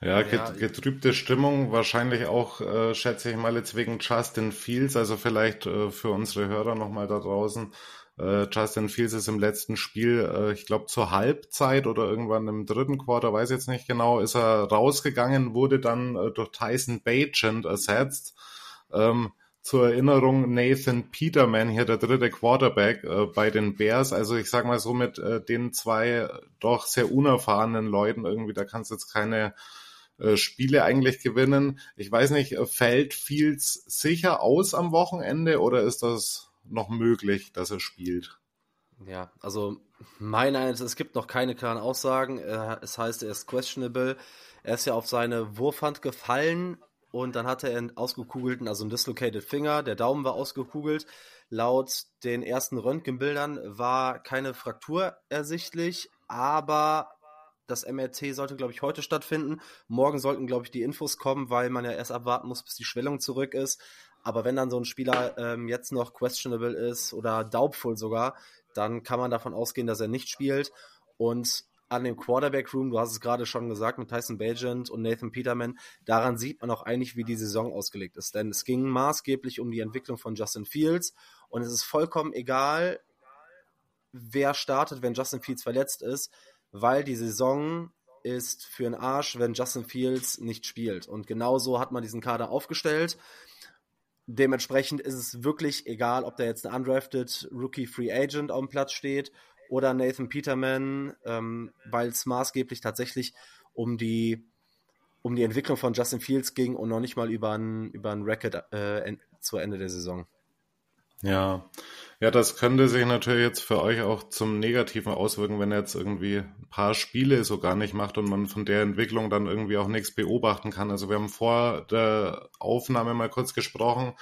Ja, getrübte Stimmung, wahrscheinlich auch, äh, schätze ich mal, jetzt wegen Justin Fields, also vielleicht äh, für unsere Hörer nochmal da draußen. Äh, Justin Fields ist im letzten Spiel, äh, ich glaube zur Halbzeit oder irgendwann im dritten Quarter, weiß jetzt nicht genau, ist er rausgegangen, wurde dann äh, durch Tyson Bagent ersetzt. Ähm, zur Erinnerung Nathan Peterman, hier der dritte Quarterback äh, bei den Bears. Also ich sag mal so mit äh, den zwei doch sehr unerfahrenen Leuten irgendwie, da kannst du jetzt keine äh, Spiele eigentlich gewinnen. Ich weiß nicht, fällt Fields sicher aus am Wochenende oder ist das noch möglich, dass er spielt? Ja, also mein Eindruck, es gibt noch keine klaren Aussagen. Es heißt, er ist questionable. Er ist ja auf seine Wurfhand gefallen und dann hatte er einen ausgekugelten, also einen dislocated Finger. Der Daumen war ausgekugelt. Laut den ersten Röntgenbildern war keine Fraktur ersichtlich, aber das MRT sollte, glaube ich, heute stattfinden. Morgen sollten, glaube ich, die Infos kommen, weil man ja erst abwarten muss, bis die Schwellung zurück ist. Aber wenn dann so ein Spieler ähm, jetzt noch questionable ist oder doubtful sogar, dann kann man davon ausgehen, dass er nicht spielt. Und an dem Quarterback Room, du hast es gerade schon gesagt, mit Tyson Bagent und Nathan Peterman, daran sieht man auch eigentlich, wie die Saison ausgelegt ist. Denn es ging maßgeblich um die Entwicklung von Justin Fields und es ist vollkommen egal, wer startet, wenn Justin Fields verletzt ist, weil die Saison ist für einen Arsch, wenn Justin Fields nicht spielt. Und genau so hat man diesen Kader aufgestellt. Dementsprechend ist es wirklich egal, ob da jetzt ein undrafted Rookie Free Agent auf dem Platz steht oder Nathan Peterman, ähm, weil es maßgeblich tatsächlich um die, um die Entwicklung von Justin Fields ging und noch nicht mal über ein, über ein Record äh, zu Ende der Saison. Ja, ja, das könnte sich natürlich jetzt für euch auch zum Negativen auswirken, wenn er jetzt irgendwie ein paar Spiele so gar nicht macht und man von der Entwicklung dann irgendwie auch nichts beobachten kann. Also wir haben vor der Aufnahme mal kurz gesprochen.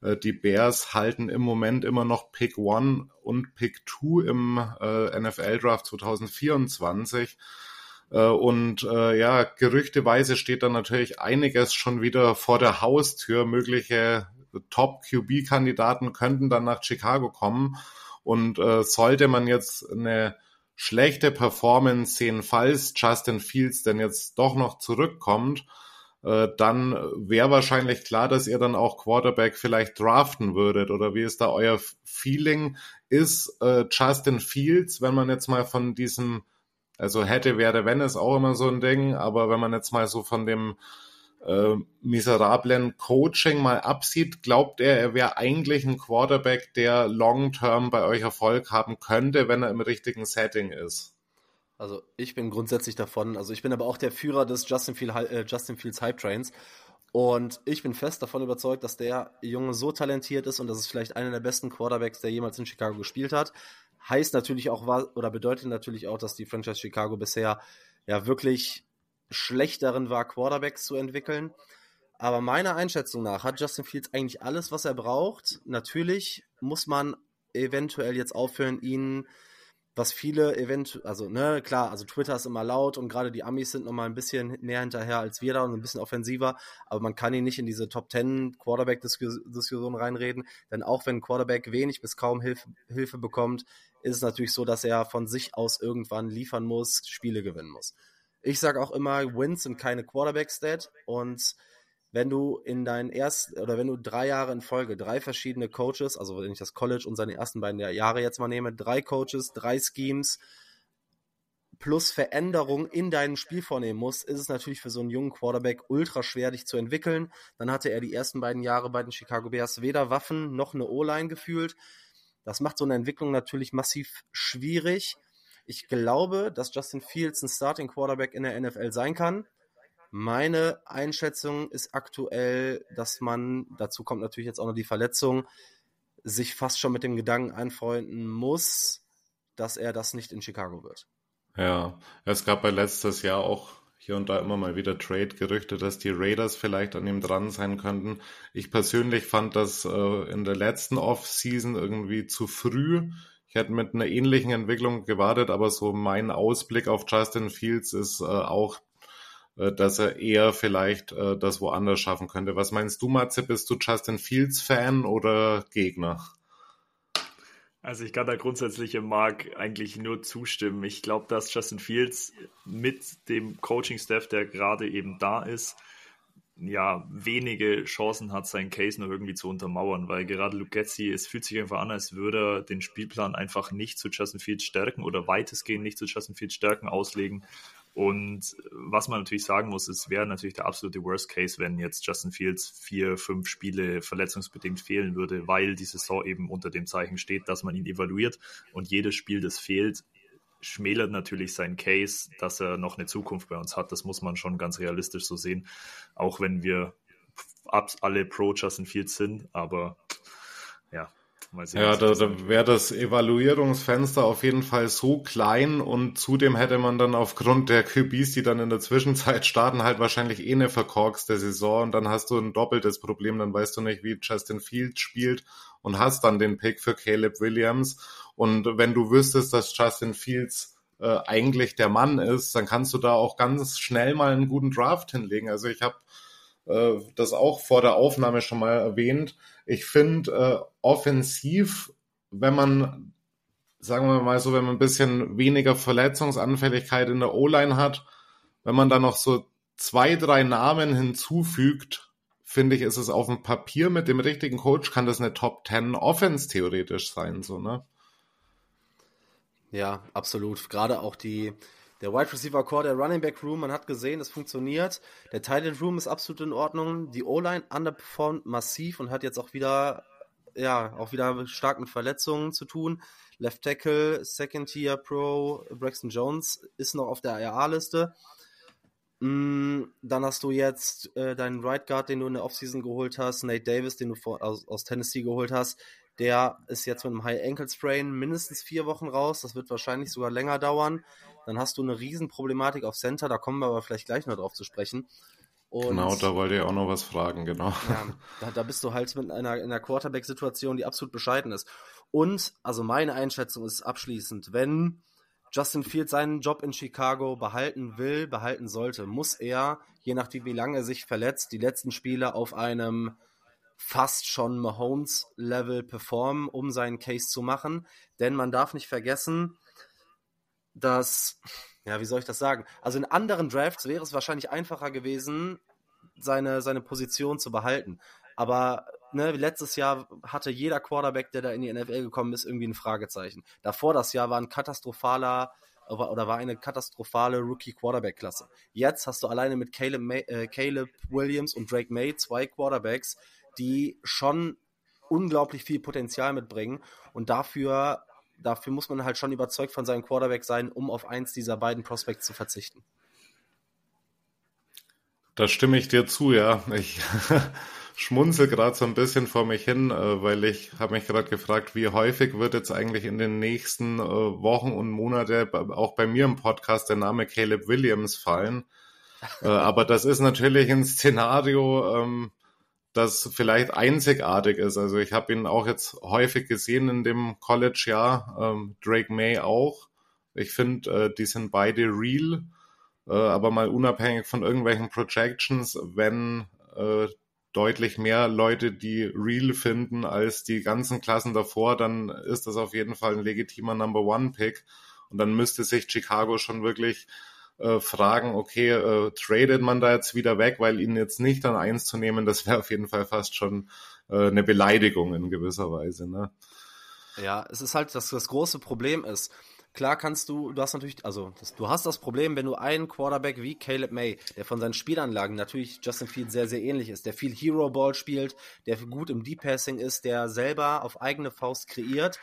Äh, die Bears halten im Moment immer noch Pick 1 und Pick 2 im äh, NFL Draft 2024. Äh, und äh, ja, gerüchteweise steht da natürlich einiges schon wieder vor der Haustür. Mögliche Top-QB-Kandidaten könnten dann nach Chicago kommen. Und äh, sollte man jetzt eine schlechte Performance sehen, falls Justin Fields denn jetzt doch noch zurückkommt, äh, dann wäre wahrscheinlich klar, dass ihr dann auch Quarterback vielleicht draften würdet. Oder wie ist da euer Feeling? Ist äh, Justin Fields, wenn man jetzt mal von diesem, also hätte, wäre, wenn es auch immer so ein Ding, aber wenn man jetzt mal so von dem äh, miserablen Coaching mal absieht, glaubt er, er wäre eigentlich ein Quarterback, der long-term bei euch Erfolg haben könnte, wenn er im richtigen Setting ist? Also ich bin grundsätzlich davon, also ich bin aber auch der Führer des Justin, Field, äh, Justin Fields Hype Trains und ich bin fest davon überzeugt, dass der Junge so talentiert ist und das ist vielleicht einer der besten Quarterbacks, der jemals in Chicago gespielt hat. Heißt natürlich auch, oder bedeutet natürlich auch, dass die Franchise Chicago bisher ja wirklich schlecht darin war, Quarterbacks zu entwickeln. Aber meiner Einschätzung nach hat Justin Fields eigentlich alles, was er braucht. Natürlich muss man eventuell jetzt aufhören, ihn, was viele eventuell, also ne, klar, also Twitter ist immer laut und gerade die Amis sind nochmal ein bisschen näher hinterher als wir da und ein bisschen offensiver, aber man kann ihn nicht in diese Top 10 Quarterback-Diskussion reinreden, denn auch wenn ein Quarterback wenig bis kaum Hilfe, Hilfe bekommt, ist es natürlich so, dass er von sich aus irgendwann liefern muss, Spiele gewinnen muss. Ich sage auch immer, Wins sind keine Quarterback-Stat und wenn du in deinen ersten oder wenn du drei Jahre in Folge drei verschiedene Coaches, also wenn ich das College und seine ersten beiden Jahre jetzt mal nehme, drei Coaches, drei Schemes plus Veränderung in deinem Spiel vornehmen musst, ist es natürlich für so einen jungen Quarterback ultra schwer, dich zu entwickeln. Dann hatte er die ersten beiden Jahre bei den Chicago Bears weder Waffen noch eine O-Line gefühlt. Das macht so eine Entwicklung natürlich massiv schwierig. Ich glaube, dass Justin Fields ein Starting Quarterback in der NFL sein kann. Meine Einschätzung ist aktuell, dass man, dazu kommt natürlich jetzt auch noch die Verletzung, sich fast schon mit dem Gedanken einfreunden muss, dass er das nicht in Chicago wird. Ja, es gab bei letztes Jahr auch hier und da immer mal wieder Trade-Gerüchte, dass die Raiders vielleicht an ihm dran sein könnten. Ich persönlich fand das äh, in der letzten Off-Season irgendwie zu früh. Ich hätte mit einer ähnlichen Entwicklung gewartet, aber so mein Ausblick auf Justin Fields ist äh, auch, äh, dass er eher vielleicht äh, das woanders schaffen könnte. Was meinst du, Matze? Bist du Justin Fields Fan oder Gegner? Also ich kann da grundsätzlich im Mark eigentlich nur zustimmen. Ich glaube, dass Justin Fields mit dem Coaching-Staff, der gerade eben da ist, ja, wenige Chancen hat, seinen Case noch irgendwie zu untermauern, weil gerade Lugetzi, es fühlt sich einfach an, als würde er den Spielplan einfach nicht zu Justin Fields stärken oder weitestgehend nicht zu Justin Fields stärken auslegen. Und was man natürlich sagen muss, es wäre natürlich der absolute Worst Case, wenn jetzt Justin Fields vier, fünf Spiele verletzungsbedingt fehlen würde, weil die Saison eben unter dem Zeichen steht, dass man ihn evaluiert und jedes Spiel, das fehlt, schmälert natürlich sein Case, dass er noch eine Zukunft bei uns hat. Das muss man schon ganz realistisch so sehen, auch wenn wir alle pro Justin Fields sind, aber ja. Sehen, ja, da, da wäre das Evaluierungsfenster auf jeden Fall so klein und zudem hätte man dann aufgrund der QBs, die dann in der Zwischenzeit starten, halt wahrscheinlich eh eine verkorkste Saison und dann hast du ein doppeltes Problem, dann weißt du nicht, wie Justin Fields spielt und hast dann den Pick für Caleb Williams und wenn du wüsstest, dass Justin Fields äh, eigentlich der Mann ist, dann kannst du da auch ganz schnell mal einen guten Draft hinlegen. Also ich habe äh, das auch vor der Aufnahme schon mal erwähnt. Ich finde äh, offensiv, wenn man, sagen wir mal so, wenn man ein bisschen weniger Verletzungsanfälligkeit in der O-Line hat, wenn man da noch so zwei, drei Namen hinzufügt, finde ich, ist es auf dem Papier mit dem richtigen Coach, kann das eine Top 10 Offense theoretisch sein, so, ne? Ja, absolut. Gerade auch die, der Wide Receiver Core, der Running Back Room, man hat gesehen, es funktioniert. Der Tight End Room ist absolut in Ordnung. Die O-Line underperformt massiv und hat jetzt auch wieder, ja, auch wieder stark mit Verletzungen zu tun. Left Tackle, Second Tier Pro, Braxton Jones ist noch auf der IR-Liste. Mm, dann hast du jetzt äh, deinen Right Guard, den du in der Offseason geholt hast, Nate Davis, den du vor, aus, aus Tennessee geholt hast. Der ist jetzt mit einem High Ankle Sprain mindestens vier Wochen raus. Das wird wahrscheinlich sogar länger dauern. Dann hast du eine Riesenproblematik auf Center. Da kommen wir aber vielleicht gleich noch drauf zu sprechen. Und, genau, da wollte ich auch noch was fragen, genau. Ja, da, da bist du halt mit einer, in einer Quarterback-Situation, die absolut bescheiden ist. Und, also meine Einschätzung ist abschließend, wenn Justin Fields seinen Job in Chicago behalten will, behalten sollte, muss er, je nachdem wie lange er sich verletzt, die letzten Spiele auf einem fast schon Mahomes-Level performen, um seinen Case zu machen. Denn man darf nicht vergessen, dass ja, wie soll ich das sagen? Also in anderen Drafts wäre es wahrscheinlich einfacher gewesen, seine, seine Position zu behalten. Aber ne, letztes Jahr hatte jeder Quarterback, der da in die NFL gekommen ist, irgendwie ein Fragezeichen. Davor das Jahr war ein katastrophaler oder war eine katastrophale Rookie-Quarterback-Klasse. Jetzt hast du alleine mit Caleb, May, äh, Caleb Williams und Drake May zwei Quarterbacks, die schon unglaublich viel Potenzial mitbringen und dafür dafür muss man halt schon überzeugt von seinem Quarterback sein, um auf eins dieser beiden Prospects zu verzichten. Da stimme ich dir zu, ja. Ich schmunzel gerade so ein bisschen vor mich hin, äh, weil ich habe mich gerade gefragt, wie häufig wird jetzt eigentlich in den nächsten äh, Wochen und Monate auch bei mir im Podcast der Name Caleb Williams fallen. Äh, aber das ist natürlich ein Szenario, ähm, das vielleicht einzigartig ist. Also ich habe ihn auch jetzt häufig gesehen in dem College-Jahr, ähm, Drake May auch. Ich finde, äh, die sind beide real, äh, aber mal unabhängig von irgendwelchen Projections, wenn äh, deutlich mehr Leute die real finden als die ganzen Klassen davor, dann ist das auf jeden Fall ein legitimer Number One Pick. Und dann müsste sich Chicago schon wirklich äh, fragen, okay, äh, tradet man da jetzt wieder weg, weil ihn jetzt nicht dann eins zu nehmen, das wäre auf jeden Fall fast schon äh, eine Beleidigung in gewisser Weise. Ne? Ja, es ist halt, dass das große Problem ist. Klar kannst du, du hast natürlich, also das, du hast das Problem, wenn du einen Quarterback wie Caleb May, der von seinen Spielanlagen natürlich Justin Fields sehr, sehr ähnlich ist, der viel Hero Ball spielt, der gut im Deep Passing ist, der selber auf eigene Faust kreiert,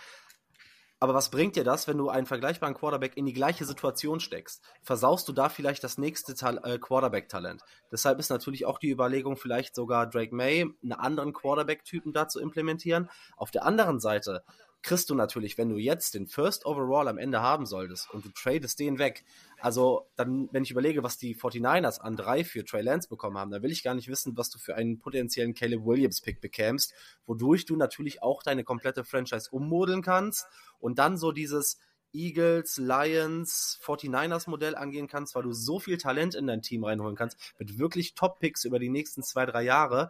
aber was bringt dir das, wenn du einen vergleichbaren Quarterback in die gleiche Situation steckst? Versaust du da vielleicht das nächste äh, Quarterback-Talent? Deshalb ist natürlich auch die Überlegung, vielleicht sogar Drake May, einen anderen Quarterback-Typen da zu implementieren. Auf der anderen Seite kriegst du natürlich, wenn du jetzt den First Overall am Ende haben solltest und du tradest den weg, also dann, wenn ich überlege, was die 49ers an drei für Trey Lance bekommen haben, dann will ich gar nicht wissen, was du für einen potenziellen Caleb Williams Pick bekämst, wodurch du natürlich auch deine komplette Franchise ummodeln kannst und dann so dieses Eagles, Lions, 49ers Modell angehen kannst, weil du so viel Talent in dein Team reinholen kannst, mit wirklich Top-Picks über die nächsten zwei, drei Jahre.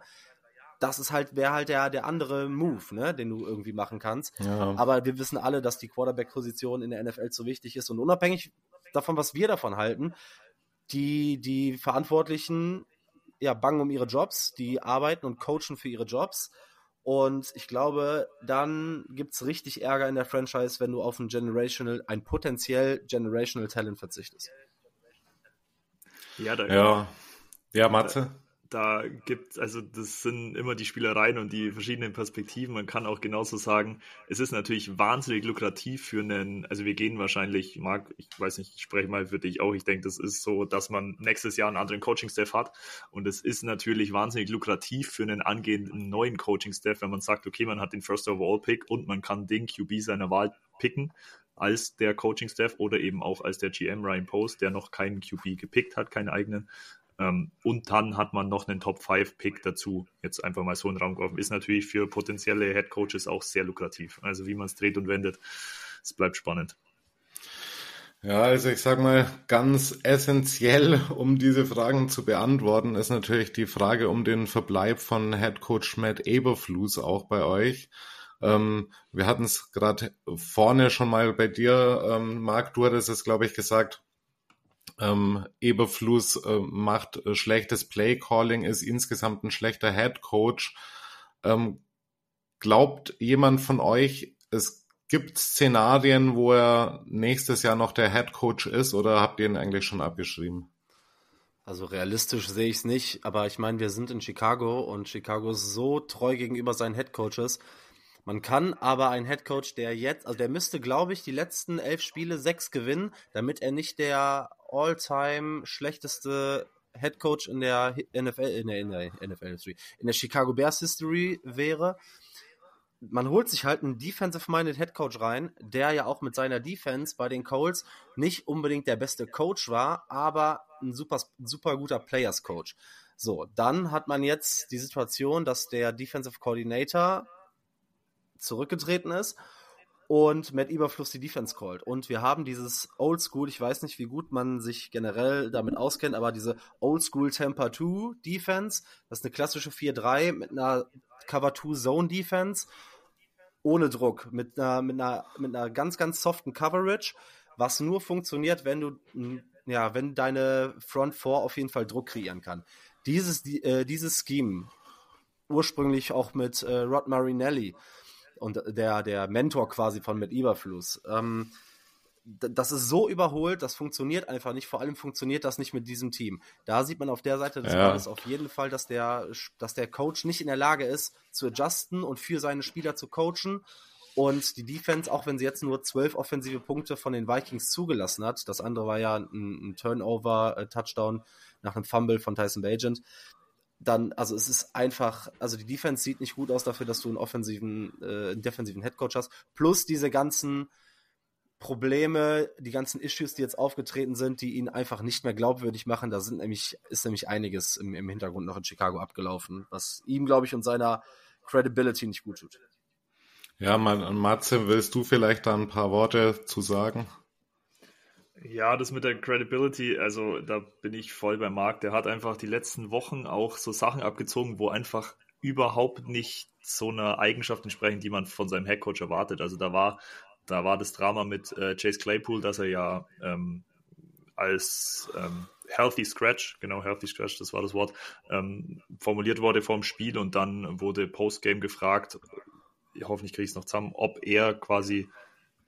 Das ist halt, wäre halt der, der andere Move, ne, den du irgendwie machen kannst. Ja. Aber wir wissen alle, dass die Quarterback-Position in der NFL so wichtig ist und unabhängig davon, was wir davon halten, die, die Verantwortlichen ja, bangen um ihre Jobs, die arbeiten und coachen für ihre Jobs. Und ich glaube, dann gibt es richtig Ärger in der Franchise, wenn du auf ein Generational, ein potenziell Generational Talent verzichtest. Ja, da, ja. ja Matze da gibt, also das sind immer die Spielereien und die verschiedenen Perspektiven. Man kann auch genauso sagen, es ist natürlich wahnsinnig lukrativ für einen, also wir gehen wahrscheinlich, Marc, ich weiß nicht, ich spreche mal für dich auch, ich denke, das ist so, dass man nächstes Jahr einen anderen Coaching-Staff hat und es ist natürlich wahnsinnig lukrativ für einen angehenden neuen Coaching-Staff, wenn man sagt, okay, man hat den First Overall Pick und man kann den QB seiner Wahl picken als der Coaching-Staff oder eben auch als der GM Ryan Post, der noch keinen QB gepickt hat, keinen eigenen. Ähm, und dann hat man noch einen Top-5-Pick dazu. Jetzt einfach mal so in den Raum geworfen. Ist natürlich für potenzielle Head Coaches auch sehr lukrativ. Also wie man es dreht und wendet, es bleibt spannend. Ja, also ich sag mal, ganz essentiell, um diese Fragen zu beantworten, ist natürlich die Frage um den Verbleib von Head Coach Matt Eberflus auch bei euch. Ähm, wir hatten es gerade vorne schon mal bei dir, ähm, Marc, du hattest es, glaube ich, gesagt, ähm, Eberfluss äh, macht äh, schlechtes Playcalling, ist insgesamt ein schlechter Head Coach. Ähm, glaubt jemand von euch, es gibt Szenarien, wo er nächstes Jahr noch der Head Coach ist oder habt ihr ihn eigentlich schon abgeschrieben? Also realistisch sehe ich es nicht, aber ich meine, wir sind in Chicago und Chicago ist so treu gegenüber seinen Head Coaches. Man kann aber einen Head Coach, der jetzt, also der müsste, glaube ich, die letzten elf Spiele sechs gewinnen, damit er nicht der all-time schlechteste Head Coach in der NFL, in der, in der NFL History, in der Chicago Bears History wäre. Man holt sich halt einen defensive-minded Head Coach rein, der ja auch mit seiner Defense bei den Colts nicht unbedingt der beste Coach war, aber ein super, super guter Players Coach. So, dann hat man jetzt die Situation, dass der Defensive Coordinator zurückgetreten ist und Matt Eberfluss die Defense callt. Und wir haben dieses Oldschool, ich weiß nicht, wie gut man sich generell damit auskennt, aber diese Oldschool Temper 2 Defense, das ist eine klassische 4-3 mit einer Cover 2 Zone Defense ohne Druck, mit einer, mit einer, mit einer ganz, ganz soften Coverage, was nur funktioniert, wenn du, ja, wenn deine Front 4 auf jeden Fall Druck kreieren kann. Dieses, äh, dieses Scheme, ursprünglich auch mit äh, Rod Marinelli, und der, der Mentor quasi von Matt Eberfluss. Ähm, das ist so überholt, das funktioniert einfach nicht. Vor allem funktioniert das nicht mit diesem Team. Da sieht man auf der Seite des ja. Balles auf jeden Fall, dass der, dass der Coach nicht in der Lage ist, zu adjusten und für seine Spieler zu coachen. Und die Defense, auch wenn sie jetzt nur zwölf offensive Punkte von den Vikings zugelassen hat, das andere war ja ein, ein Turnover-Touchdown äh, nach einem Fumble von Tyson Bagent, dann, also es ist einfach, also die Defense sieht nicht gut aus dafür, dass du einen offensiven, äh, einen defensiven Headcoach hast. Plus diese ganzen Probleme, die ganzen Issues, die jetzt aufgetreten sind, die ihn einfach nicht mehr glaubwürdig machen. Da sind nämlich, ist nämlich einiges im, im Hintergrund noch in Chicago abgelaufen, was ihm, glaube ich, und seiner Credibility nicht gut tut. Ja, Matze, willst du vielleicht da ein paar Worte zu sagen? Ja, das mit der Credibility, also da bin ich voll beim Marc. Der hat einfach die letzten Wochen auch so Sachen abgezogen, wo einfach überhaupt nicht so eine Eigenschaft entsprechen, die man von seinem Headcoach erwartet. Also da war, da war das Drama mit äh, Chase Claypool, dass er ja ähm, als ähm, Healthy Scratch, genau Healthy Scratch, das war das Wort, ähm, formuliert wurde vor dem Spiel und dann wurde Postgame gefragt, hoffentlich kriege ich es noch zusammen, ob er quasi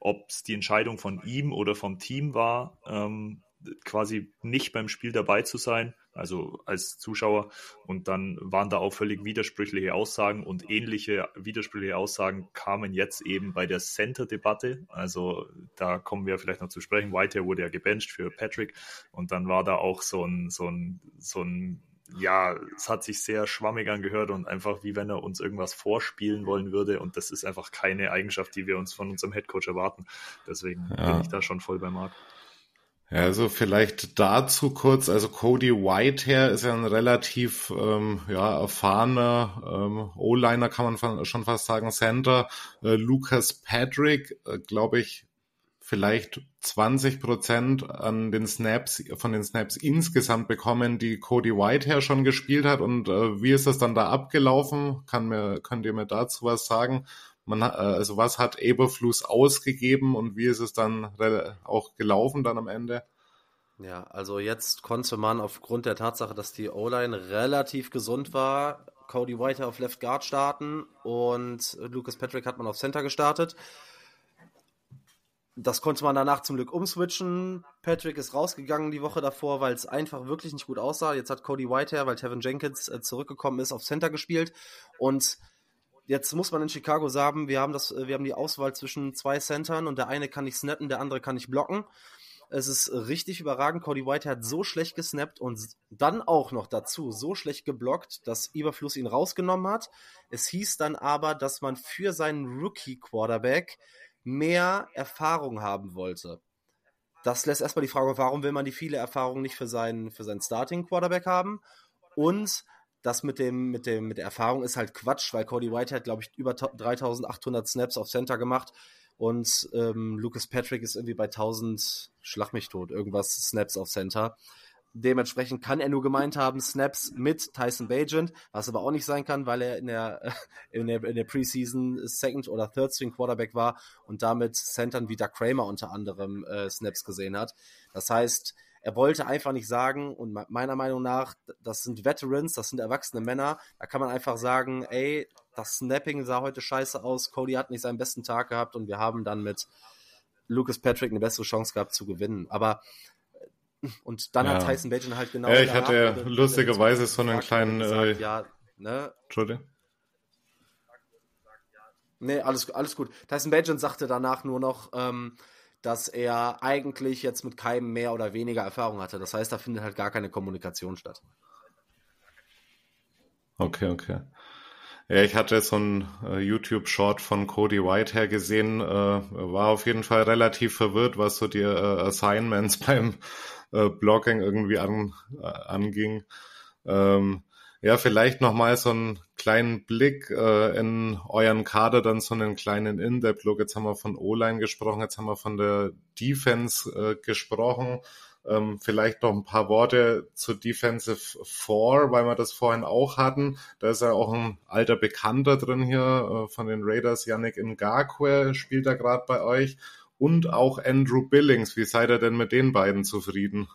ob es die Entscheidung von ihm oder vom Team war, ähm, quasi nicht beim Spiel dabei zu sein, also als Zuschauer. Und dann waren da auch völlig widersprüchliche Aussagen und ähnliche widersprüchliche Aussagen kamen jetzt eben bei der Center-Debatte. Also da kommen wir vielleicht noch zu sprechen. Whitehair wurde ja gebencht für Patrick und dann war da auch so ein, so ein, so ein ja, es hat sich sehr schwammig angehört und einfach wie wenn er uns irgendwas vorspielen wollen würde. Und das ist einfach keine Eigenschaft, die wir uns von unserem Headcoach erwarten. Deswegen ja. bin ich da schon voll bei Marc. Ja, also vielleicht dazu kurz, also Cody Whitehair ist ja ein relativ ähm, ja, erfahrener ähm, O-Liner, kann man schon fast sagen, Center. Äh, Lucas Patrick, äh, glaube ich, vielleicht 20 Prozent an den Snaps, von den Snaps insgesamt bekommen, die Cody Whitehair schon gespielt hat. Und äh, wie ist das dann da abgelaufen? Kann mir, könnt ihr mir dazu was sagen? Man, äh, also was hat Eberfluss ausgegeben und wie ist es dann auch gelaufen dann am Ende? Ja, also jetzt konnte man aufgrund der Tatsache, dass die O-Line relativ gesund war, Cody Whitehair auf Left Guard starten und Lucas Patrick hat man auf Center gestartet. Das konnte man danach zum Glück umswitchen. Patrick ist rausgegangen die Woche davor, weil es einfach wirklich nicht gut aussah. Jetzt hat Cody Whitehair, weil Tevin Jenkins äh, zurückgekommen ist, auf Center gespielt. Und jetzt muss man in Chicago sagen, wir haben, das, äh, wir haben die Auswahl zwischen zwei Centern und der eine kann nicht snappen, der andere kann nicht blocken. Es ist richtig überragend. Cody Whitehair hat so schlecht gesnappt und dann auch noch dazu so schlecht geblockt, dass Überfluss ihn rausgenommen hat. Es hieß dann aber, dass man für seinen Rookie-Quarterback mehr Erfahrung haben wollte. Das lässt erstmal die Frage, warum will man die viele Erfahrung nicht für seinen, für seinen Starting Quarterback haben? Und das mit dem, mit dem, mit der Erfahrung ist halt Quatsch, weil Cody White hat, glaube ich, über 3800 Snaps auf Center gemacht und ähm, Lucas Patrick ist irgendwie bei 1000, schlag mich tot, irgendwas Snaps auf Center. Dementsprechend kann er nur gemeint haben, Snaps mit Tyson Bagent, was aber auch nicht sein kann, weil er in der, in der, in der Preseason Second oder Third String Quarterback war und damit Centern wie Doug Kramer unter anderem äh, Snaps gesehen hat. Das heißt, er wollte einfach nicht sagen, und meiner Meinung nach, das sind Veterans, das sind erwachsene Männer, da kann man einfach sagen, ey, das Snapping sah heute scheiße aus, Cody hat nicht seinen besten Tag gehabt und wir haben dann mit Lucas Patrick eine bessere Chance gehabt zu gewinnen. Aber und dann ja. hat Tyson Bagent halt genau. Ja, ich hatte ja lustigerweise so einen kleinen. Gesagt, äh, ja, ne? Entschuldigung. Nee, alles, alles gut. Tyson Bagent sagte danach nur noch, ähm, dass er eigentlich jetzt mit keinem mehr oder weniger Erfahrung hatte. Das heißt, da findet halt gar keine Kommunikation statt. Okay, okay. Ja, ich hatte so ein äh, YouTube-Short von Cody Whitehair gesehen, äh, war auf jeden Fall relativ verwirrt, was so die äh, Assignments beim äh, Blogging irgendwie an, äh, anging. Ähm, ja, vielleicht nochmal so einen kleinen Blick äh, in euren Kader, dann so einen kleinen In-Depth-Look. Jetzt haben wir von O-Line gesprochen, jetzt haben wir von der Defense gesprochen. Ähm, vielleicht noch ein paar Worte zur Defensive Four, weil wir das vorhin auch hatten. Da ist ja auch ein alter Bekannter drin hier äh, von den Raiders, Yannick Ngakwe spielt da gerade bei euch. Und auch Andrew Billings. Wie seid ihr denn mit den beiden zufrieden?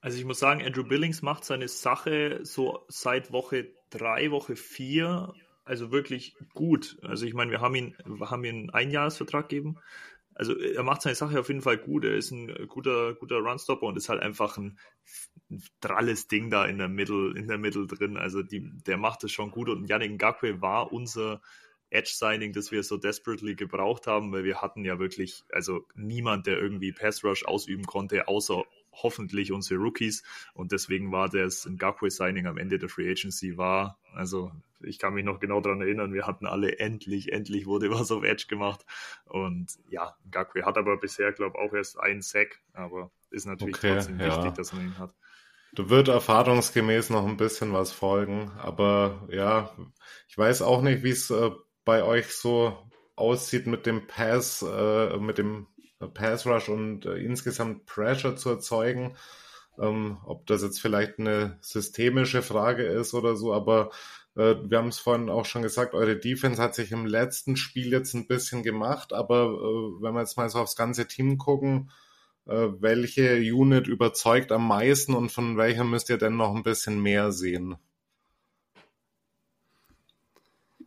Also ich muss sagen, Andrew Billings macht seine Sache so seit Woche drei, Woche vier, also wirklich gut. Also ich meine, wir haben ihn, wir haben ihm einen Einjahresvertrag gegeben. Also er macht seine Sache auf jeden Fall gut. Er ist ein guter, guter Runstopper und ist halt einfach ein, ein dralles Ding da in der Mitte, in der Mitte drin. Also die, der macht es schon gut. Und Yannick Ngakwe war unser Edge-Signing, das wir so desperately gebraucht haben, weil wir hatten ja wirklich, also niemand, der irgendwie Pass-Rush ausüben konnte, außer hoffentlich unsere Rookies. Und deswegen war das Ngakwe-Signing am Ende der Free Agency war, also ich kann mich noch genau daran erinnern, wir hatten alle endlich, endlich wurde was auf Edge gemacht. Und ja, Ngakwe hat aber bisher, glaube ich, auch erst einen Sack, aber ist natürlich okay, trotzdem ja. wichtig, dass man ihn hat. Da wird erfahrungsgemäß noch ein bisschen was folgen, aber ja, ich weiß auch nicht, wie es äh, bei euch so aussieht mit dem Pass, äh, mit dem Pass Rush und äh, insgesamt Pressure zu erzeugen. Ähm, ob das jetzt vielleicht eine systemische Frage ist oder so, aber äh, wir haben es vorhin auch schon gesagt, eure Defense hat sich im letzten Spiel jetzt ein bisschen gemacht, aber äh, wenn wir jetzt mal so aufs ganze Team gucken, äh, welche Unit überzeugt am meisten und von welcher müsst ihr denn noch ein bisschen mehr sehen?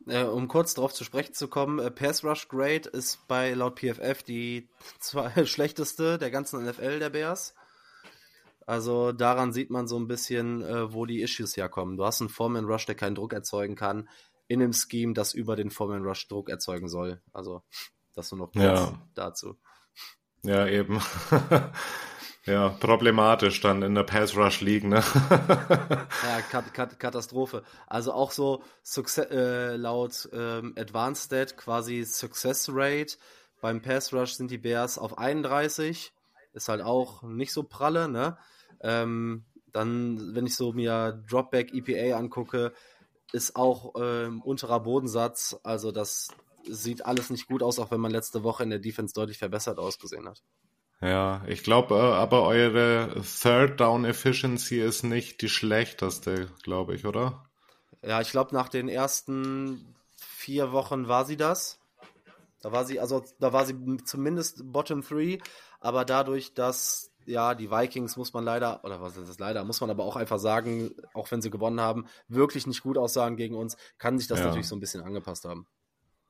Äh, um kurz darauf zu sprechen zu kommen, äh, Pass Rush Grade ist bei laut PFF die zwei, schlechteste der ganzen NFL der Bears. Also daran sieht man so ein bisschen, äh, wo die Issues herkommen. Du hast einen Foreman Rush, der keinen Druck erzeugen kann, in einem Scheme, das über den Foreman Rush Druck erzeugen soll. Also das nur noch kurz ja. dazu. Ja, eben. Ja, problematisch dann in der Pass Rush League, ne? ja, Kat Kat Katastrophe. Also auch so äh, laut ähm, Advanced Stat quasi Success Rate beim Pass Rush sind die Bears auf 31. Ist halt auch nicht so pralle, ne? Ähm, dann, wenn ich so mir Dropback EPA angucke, ist auch ähm, unterer Bodensatz. Also das sieht alles nicht gut aus, auch wenn man letzte Woche in der Defense deutlich verbessert ausgesehen hat. Ja, ich glaube, äh, aber eure Third Down Efficiency ist nicht die schlechteste, glaube ich, oder? Ja, ich glaube, nach den ersten vier Wochen war sie das. Da war sie, also da war sie zumindest Bottom Three, aber dadurch, dass ja die Vikings muss man leider, oder was ist das leider, muss man aber auch einfach sagen, auch wenn sie gewonnen haben, wirklich nicht gut aussagen gegen uns, kann sich das ja. natürlich so ein bisschen angepasst haben.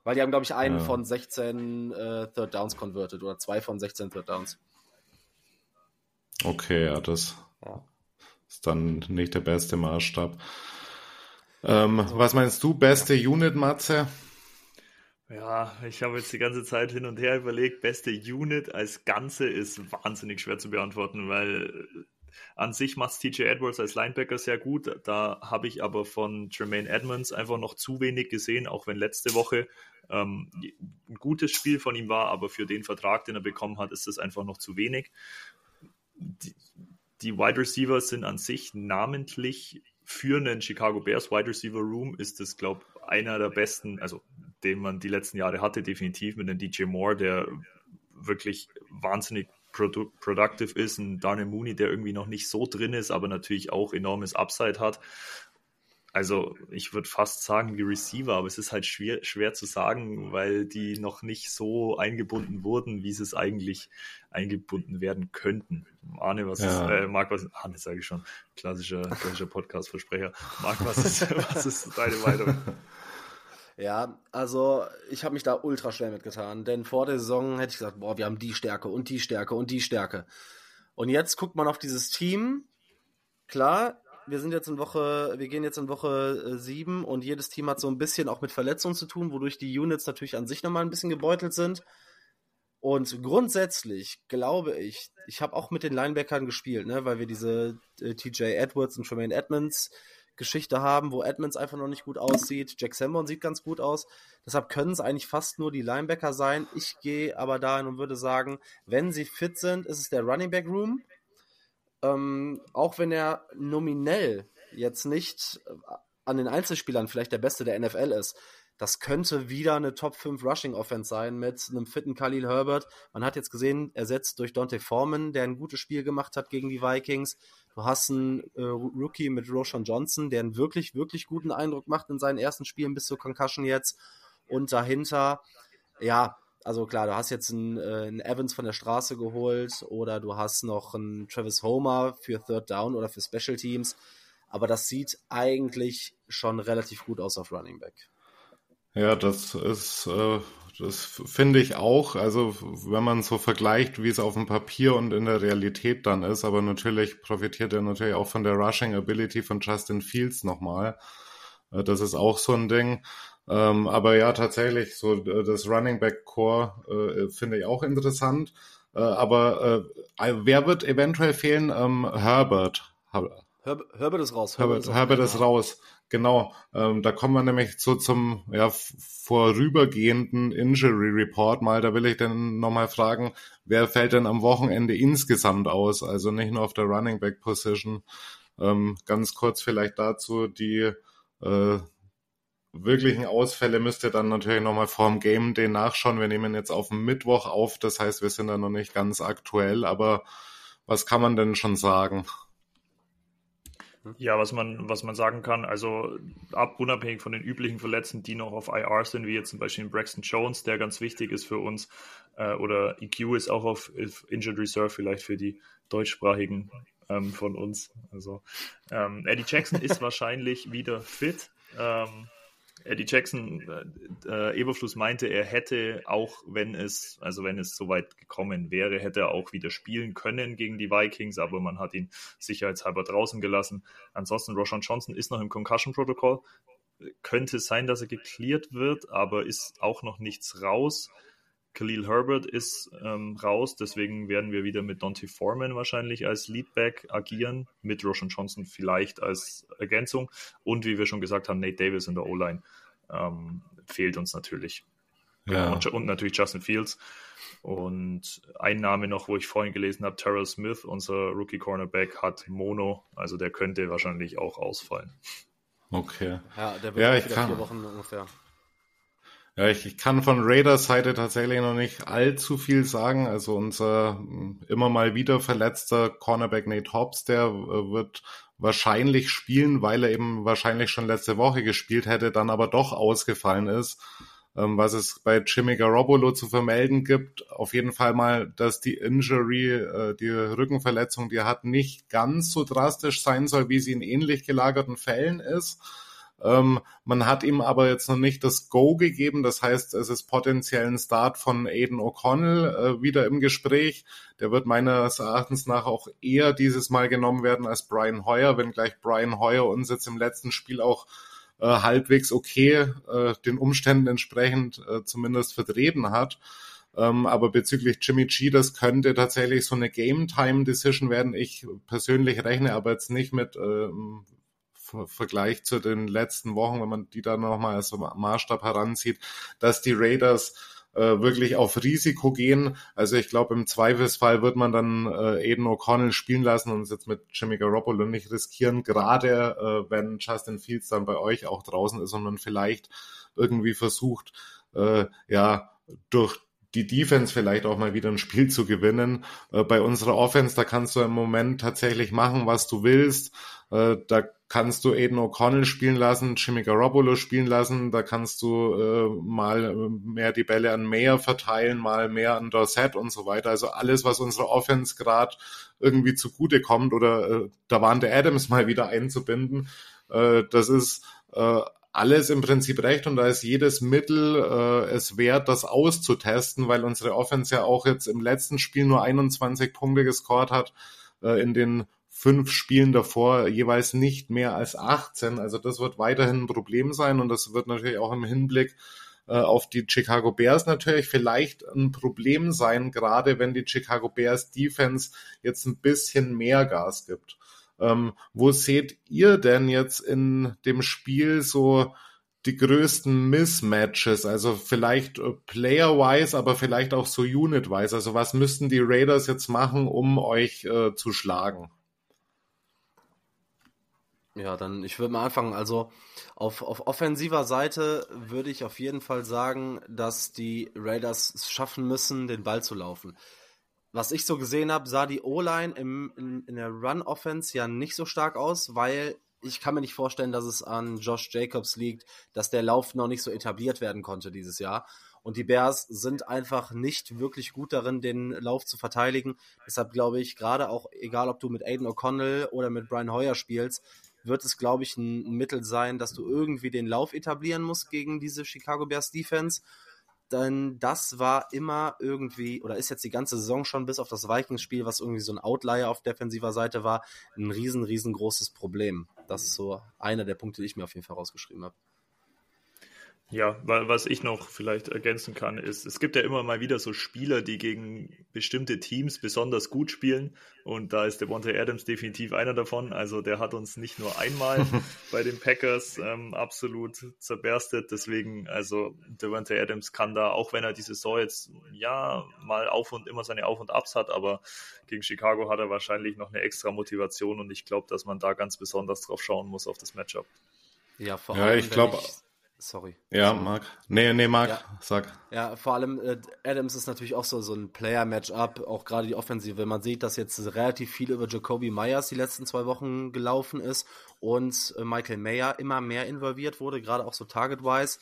Weil die haben, glaube ich, einen ja. von 16 äh, Third Downs converted oder zwei von 16 Third Downs. Okay, ja, das ja. ist dann nicht der beste Maßstab. Ähm, also, was meinst du, beste ja. Unit, Matze? Ja, ich habe jetzt die ganze Zeit hin und her überlegt, beste Unit als Ganze ist wahnsinnig schwer zu beantworten, weil an sich macht TJ Edwards als Linebacker sehr gut. Da habe ich aber von Jermaine Edmonds einfach noch zu wenig gesehen, auch wenn letzte Woche ähm, ein gutes Spiel von ihm war, aber für den Vertrag, den er bekommen hat, ist das einfach noch zu wenig. Die, die Wide Receivers sind an sich namentlich für einen Chicago Bears Wide Receiver Room ist das, glaube ich, einer der besten, also den man die letzten Jahre hatte, definitiv mit einem DJ Moore, der wirklich wahnsinnig produ productive ist, ein Darnell Mooney, der irgendwie noch nicht so drin ist, aber natürlich auch enormes Upside hat. Also ich würde fast sagen wie Receiver, aber es ist halt schwer, schwer zu sagen, weil die noch nicht so eingebunden wurden, wie sie es eigentlich eingebunden werden könnten. Arne, was ja. ist, äh, Marc, was, Arne sage ich schon, klassischer, klassischer Podcast-Versprecher. Marc, was ist, was ist deine Meinung? Ja, also ich habe mich da ultra schwer mitgetan, denn vor der Saison hätte ich gesagt, boah, wir haben die Stärke und die Stärke und die Stärke. Und jetzt guckt man auf dieses Team. Klar, wir sind jetzt in Woche, wir gehen jetzt in Woche äh, sieben und jedes Team hat so ein bisschen auch mit Verletzungen zu tun, wodurch die Units natürlich an sich nochmal ein bisschen gebeutelt sind. Und grundsätzlich glaube ich, ich habe auch mit den Linebackern gespielt, ne, weil wir diese äh, TJ Edwards und Tremaine Edmonds Geschichte haben, wo Edmonds einfach noch nicht gut aussieht. Jack Sanborn sieht ganz gut aus. Deshalb können es eigentlich fast nur die Linebacker sein. Ich gehe aber dahin und würde sagen, wenn sie fit sind, ist es der Running Back Room. Ähm, auch wenn er nominell jetzt nicht äh, an den Einzelspielern vielleicht der beste der NFL ist, das könnte wieder eine Top 5 Rushing Offense sein mit einem fitten Khalil Herbert. Man hat jetzt gesehen, ersetzt durch Dante Foreman, der ein gutes Spiel gemacht hat gegen die Vikings. Du hast einen äh, Rookie mit Roshan Johnson, der einen wirklich, wirklich guten Eindruck macht in seinen ersten Spielen bis zur Concussion jetzt. Und dahinter, ja, also klar, du hast jetzt einen, äh, einen, Evans von der Straße geholt oder du hast noch einen Travis Homer für Third Down oder für Special Teams. Aber das sieht eigentlich schon relativ gut aus auf Running Back. Ja, das ist, äh, das finde ich auch. Also, wenn man so vergleicht, wie es auf dem Papier und in der Realität dann ist, aber natürlich profitiert er natürlich auch von der Rushing Ability von Justin Fields nochmal. Äh, das ist auch so ein Ding. Ähm, aber ja, tatsächlich, so äh, das Running Back Core äh, finde ich auch interessant. Äh, aber äh, wer wird eventuell fehlen? Ähm, Herbert. Her Herbert ist raus. Herbert, Herbert, Herbert ist raus. Genau. Ähm, da kommen wir nämlich so zum ja, vorübergehenden Injury Report mal. Da will ich dann nochmal fragen, wer fällt denn am Wochenende insgesamt aus? Also nicht nur auf der Running Back Position. Ähm, ganz kurz vielleicht dazu die äh, wirklichen Ausfälle müsst ihr dann natürlich nochmal vorm Game Day nachschauen. Wir nehmen jetzt auf den Mittwoch auf, das heißt, wir sind da noch nicht ganz aktuell, aber was kann man denn schon sagen? Ja, was man, was man sagen kann, also ab unabhängig von den üblichen Verletzten, die noch auf IR sind, wie jetzt zum Beispiel Braxton Jones, der ganz wichtig ist für uns, äh, oder EQ ist auch auf Injured Reserve vielleicht für die deutschsprachigen ähm, von uns. Also ähm, Eddie Jackson ist wahrscheinlich wieder fit. Ähm, Eddie Jackson, äh, äh, Eberfluss meinte, er hätte auch, wenn es, also wenn es soweit gekommen wäre, hätte er auch wieder spielen können gegen die Vikings, aber man hat ihn sicherheitshalber draußen gelassen. Ansonsten, Roshan Johnson ist noch im Concussion-Protokoll. Könnte sein, dass er geklärt wird, aber ist auch noch nichts raus. Khalil Herbert ist ähm, raus, deswegen werden wir wieder mit Dante Foreman wahrscheinlich als Leadback agieren, mit Roshan Johnson vielleicht als Ergänzung und wie wir schon gesagt haben, Nate Davis in der O-Line ähm, fehlt uns natürlich. Ja. Und, und, natürlich Justin Fields. Und ein Name noch, wo ich vorhin gelesen habe, Terrell Smith, unser Rookie Cornerback, hat Mono, also der könnte wahrscheinlich auch ausfallen. Okay. Ja, der wird ja, ich kann. vier Wochen ungefähr. Ja, ich, ich kann von Raiders Seite tatsächlich noch nicht allzu viel sagen. Also unser hm, immer mal wieder verletzter Cornerback Nate Hobbs, der äh, wird wahrscheinlich spielen, weil er eben wahrscheinlich schon letzte Woche gespielt hätte, dann aber doch ausgefallen ist. Ähm, was es bei Jimmy Garoppolo zu vermelden gibt, auf jeden Fall mal, dass die Injury, äh, die Rückenverletzung, die er hat, nicht ganz so drastisch sein soll, wie sie in ähnlich gelagerten Fällen ist. Ähm, man hat ihm aber jetzt noch nicht das Go gegeben. Das heißt, es ist potenziell ein Start von Aiden O'Connell äh, wieder im Gespräch. Der wird meines Erachtens nach auch eher dieses Mal genommen werden als Brian Hoyer, wenngleich Brian Hoyer uns jetzt im letzten Spiel auch äh, halbwegs okay äh, den Umständen entsprechend äh, zumindest vertreten hat. Ähm, aber bezüglich Jimmy G, das könnte tatsächlich so eine Game-Time-Decision werden. Ich persönlich rechne aber jetzt nicht mit ähm, Vergleich zu den letzten Wochen, wenn man die dann nochmal als Maßstab heranzieht, dass die Raiders äh, wirklich auf Risiko gehen. Also ich glaube, im Zweifelsfall wird man dann äh, Aiden O'Connell spielen lassen und es jetzt mit Jimmy Garoppolo nicht riskieren, gerade äh, wenn Justin Fields dann bei euch auch draußen ist und man vielleicht irgendwie versucht, äh, ja, durch die Defense vielleicht auch mal wieder ein Spiel zu gewinnen. Äh, bei unserer Offense, da kannst du im Moment tatsächlich machen, was du willst. Äh, da kannst du Aiden O'Connell spielen lassen, Jimmy Garoppolo spielen lassen, da kannst du äh, mal mehr die Bälle an Mayer verteilen, mal mehr an Dorset und so weiter. Also alles, was unserer Offense gerade irgendwie zugute kommt oder äh, da waren der Adams mal wieder einzubinden, äh, das ist äh, alles im Prinzip recht und da ist jedes Mittel äh, es wert, das auszutesten, weil unsere Offense ja auch jetzt im letzten Spiel nur 21 Punkte gescored hat, äh, in den fünf Spielen davor jeweils nicht mehr als 18. Also das wird weiterhin ein Problem sein und das wird natürlich auch im Hinblick äh, auf die Chicago Bears natürlich vielleicht ein Problem sein, gerade wenn die Chicago Bears Defense jetzt ein bisschen mehr Gas gibt. Ähm, wo seht ihr denn jetzt in dem Spiel so die größten Mismatches? Also vielleicht äh, player-wise, aber vielleicht auch so unit-wise. Also was müssten die Raiders jetzt machen, um euch äh, zu schlagen? Ja, dann ich würde mal anfangen. Also auf, auf offensiver Seite würde ich auf jeden Fall sagen, dass die Raiders es schaffen müssen, den Ball zu laufen. Was ich so gesehen habe, sah die O-Line in, in der Run-Offense ja nicht so stark aus, weil ich kann mir nicht vorstellen, dass es an Josh Jacobs liegt, dass der Lauf noch nicht so etabliert werden konnte dieses Jahr. Und die Bears sind einfach nicht wirklich gut darin, den Lauf zu verteidigen. Deshalb glaube ich, gerade auch, egal ob du mit Aiden O'Connell oder mit Brian Hoyer spielst, wird es, glaube ich, ein, Mittel sein, dass du irgendwie den Lauf etablieren musst gegen diese Chicago Bears Defense. Denn das war immer irgendwie, oder ist jetzt die ganze Saison schon bis auf das Vikings-Spiel, was irgendwie so ein Outlier auf defensiver Seite war, ein riesen, riesengroßes Problem. Das ist so einer der Punkte, die ich mir auf jeden Fall rausgeschrieben habe. Ja, weil was ich noch vielleicht ergänzen kann, ist, es gibt ja immer mal wieder so Spieler, die gegen bestimmte Teams besonders gut spielen. Und da ist Devontae Adams definitiv einer davon. Also der hat uns nicht nur einmal bei den Packers ähm, absolut zerberstet. Deswegen, also Devontae Adams kann da, auch wenn er die Saison jetzt ja mal auf und immer seine Auf und Abs hat, aber gegen Chicago hat er wahrscheinlich noch eine extra Motivation und ich glaube, dass man da ganz besonders drauf schauen muss auf das Matchup. Ja, vor allem. Ja, ich glaube. Sorry. Ja, Marc. Nee, nee, Marc, ja. sag. Ja, vor allem äh, Adams ist natürlich auch so, so ein Player-Matchup, auch gerade die Offensive. Man sieht, dass jetzt relativ viel über Jacoby Myers die letzten zwei Wochen gelaufen ist und äh, Michael Mayer immer mehr involviert wurde, gerade auch so target-wise.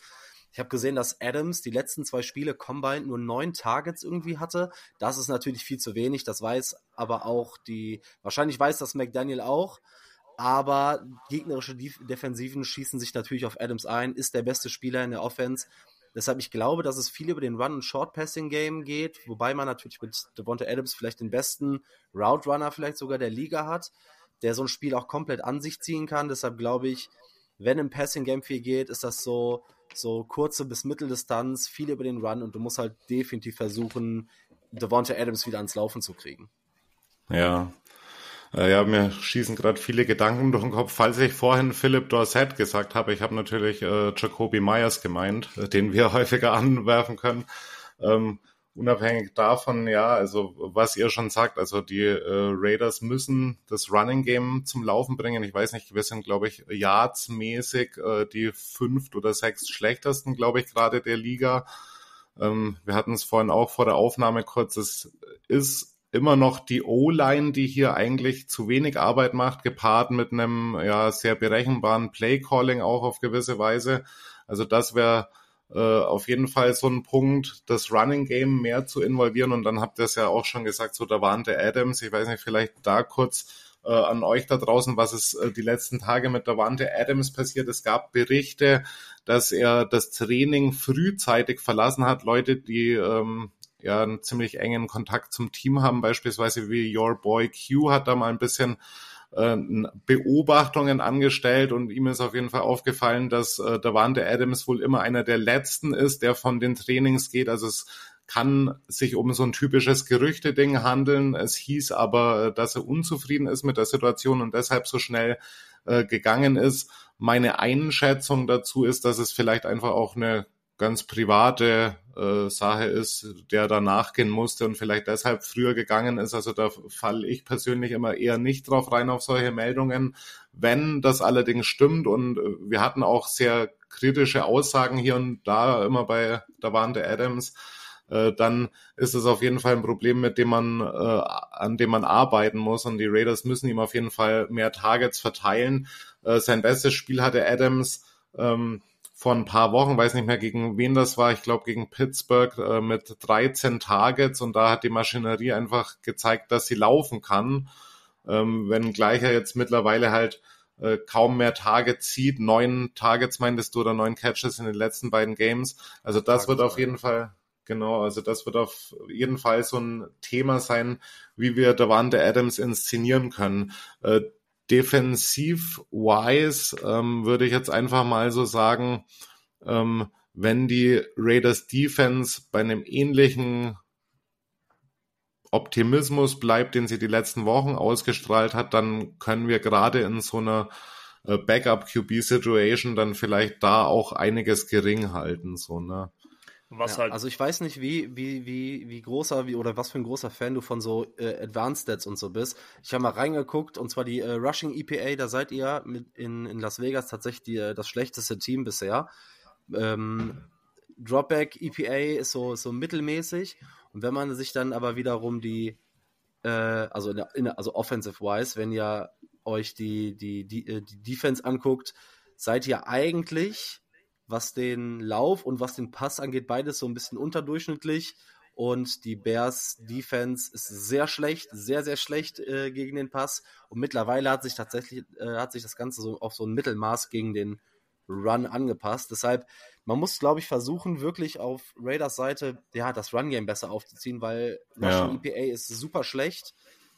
Ich habe gesehen, dass Adams die letzten zwei Spiele combined nur neun Targets irgendwie hatte. Das ist natürlich viel zu wenig. Das weiß aber auch die, wahrscheinlich weiß das McDaniel auch aber gegnerische Defensiven schießen sich natürlich auf Adams ein, ist der beste Spieler in der Offense. Deshalb, ich glaube, dass es viel über den Run- und Short-Passing-Game geht, wobei man natürlich mit Devonta Adams vielleicht den besten Route-Runner vielleicht sogar der Liga hat, der so ein Spiel auch komplett an sich ziehen kann. Deshalb glaube ich, wenn im Passing-Game viel geht, ist das so, so kurze bis Mitteldistanz, viel über den Run und du musst halt definitiv versuchen, Devonta Adams wieder ans Laufen zu kriegen. Ja, ja, mir schießen gerade viele Gedanken durch den Kopf. Falls ich vorhin Philip Dorset gesagt habe, ich habe natürlich äh, Jacoby Myers gemeint, äh, den wir häufiger anwerfen können. Ähm, unabhängig davon, ja, also was ihr schon sagt, also die äh, Raiders müssen das Running Game zum Laufen bringen. Ich weiß nicht, wir sind, glaube ich, yardsmäßig äh, die fünft oder sechs schlechtesten, glaube ich, gerade der Liga. Ähm, wir hatten es vorhin auch vor der Aufnahme kurz. Es ist immer noch die O-Line, die hier eigentlich zu wenig Arbeit macht, gepaart mit einem ja sehr berechenbaren Play-Calling auch auf gewisse Weise. Also das wäre äh, auf jeden Fall so ein Punkt, das Running Game mehr zu involvieren. Und dann habt ihr es ja auch schon gesagt, so da warnte Adams. Ich weiß nicht, vielleicht da kurz äh, an euch da draußen, was ist äh, die letzten Tage mit Davante Adams passiert. Es gab Berichte, dass er das Training frühzeitig verlassen hat. Leute, die ähm, ja einen ziemlich engen Kontakt zum Team haben, beispielsweise wie Your Boy Q hat da mal ein bisschen äh, Beobachtungen angestellt und ihm ist auf jeden Fall aufgefallen, dass äh, Davante Adams wohl immer einer der letzten ist, der von den Trainings geht. Also es kann sich um so ein typisches Gerüchte-Ding handeln. Es hieß aber, dass er unzufrieden ist mit der Situation und deshalb so schnell äh, gegangen ist. Meine Einschätzung dazu ist, dass es vielleicht einfach auch eine ganz private äh, Sache ist, der da nachgehen musste und vielleicht deshalb früher gegangen ist. Also da falle ich persönlich immer eher nicht drauf rein auf solche Meldungen. Wenn das allerdings stimmt und äh, wir hatten auch sehr kritische Aussagen hier und da immer bei da waren der Adams, äh, dann ist es auf jeden Fall ein Problem, mit dem man, äh, an dem man arbeiten muss. Und die Raiders müssen ihm auf jeden Fall mehr Targets verteilen. Äh, sein bestes Spiel hatte Adams ähm, vor ein paar Wochen, weiß nicht mehr gegen wen das war, ich glaube gegen Pittsburgh äh, mit 13 Targets und da hat die Maschinerie einfach gezeigt, dass sie laufen kann. Ähm, wenn gleicher jetzt mittlerweile halt äh, kaum mehr Targets zieht, neun Targets meintest du oder neun Catches in den letzten beiden Games. Also das Targets wird auf jeden Fall Genau, also das wird auf jeden Fall so ein Thema sein, wie wir Davante Adams inszenieren können. Äh, defensiv-wise ähm, würde ich jetzt einfach mal so sagen, ähm, wenn die Raiders Defense bei einem ähnlichen Optimismus bleibt, den sie die letzten Wochen ausgestrahlt hat, dann können wir gerade in so einer äh, Backup QB Situation dann vielleicht da auch einiges gering halten, so, ne? Was ja, halt also ich weiß nicht, wie, wie, wie, wie großer, wie oder was für ein großer Fan du von so äh, Advanced Stats und so bist. Ich habe mal reingeguckt und zwar die äh, Rushing EPA, da seid ihr mit in, in Las Vegas tatsächlich die, äh, das schlechteste Team bisher. Ähm, Dropback EPA ist so, so mittelmäßig. Und wenn man sich dann aber wiederum die, äh, also, in der, in der, also offensive-wise, wenn ihr euch die, die, die, äh, die Defense anguckt, seid ihr eigentlich was den Lauf und was den Pass angeht, beides so ein bisschen unterdurchschnittlich. Und die Bears Defense ist sehr schlecht, sehr, sehr schlecht äh, gegen den Pass. Und mittlerweile hat sich tatsächlich, äh, hat sich das Ganze so auf so ein Mittelmaß gegen den Run angepasst. Deshalb, man muss, glaube ich, versuchen, wirklich auf Raiders Seite, ja, das Run-Game besser aufzuziehen, weil Russian ja. EPA ist super schlecht.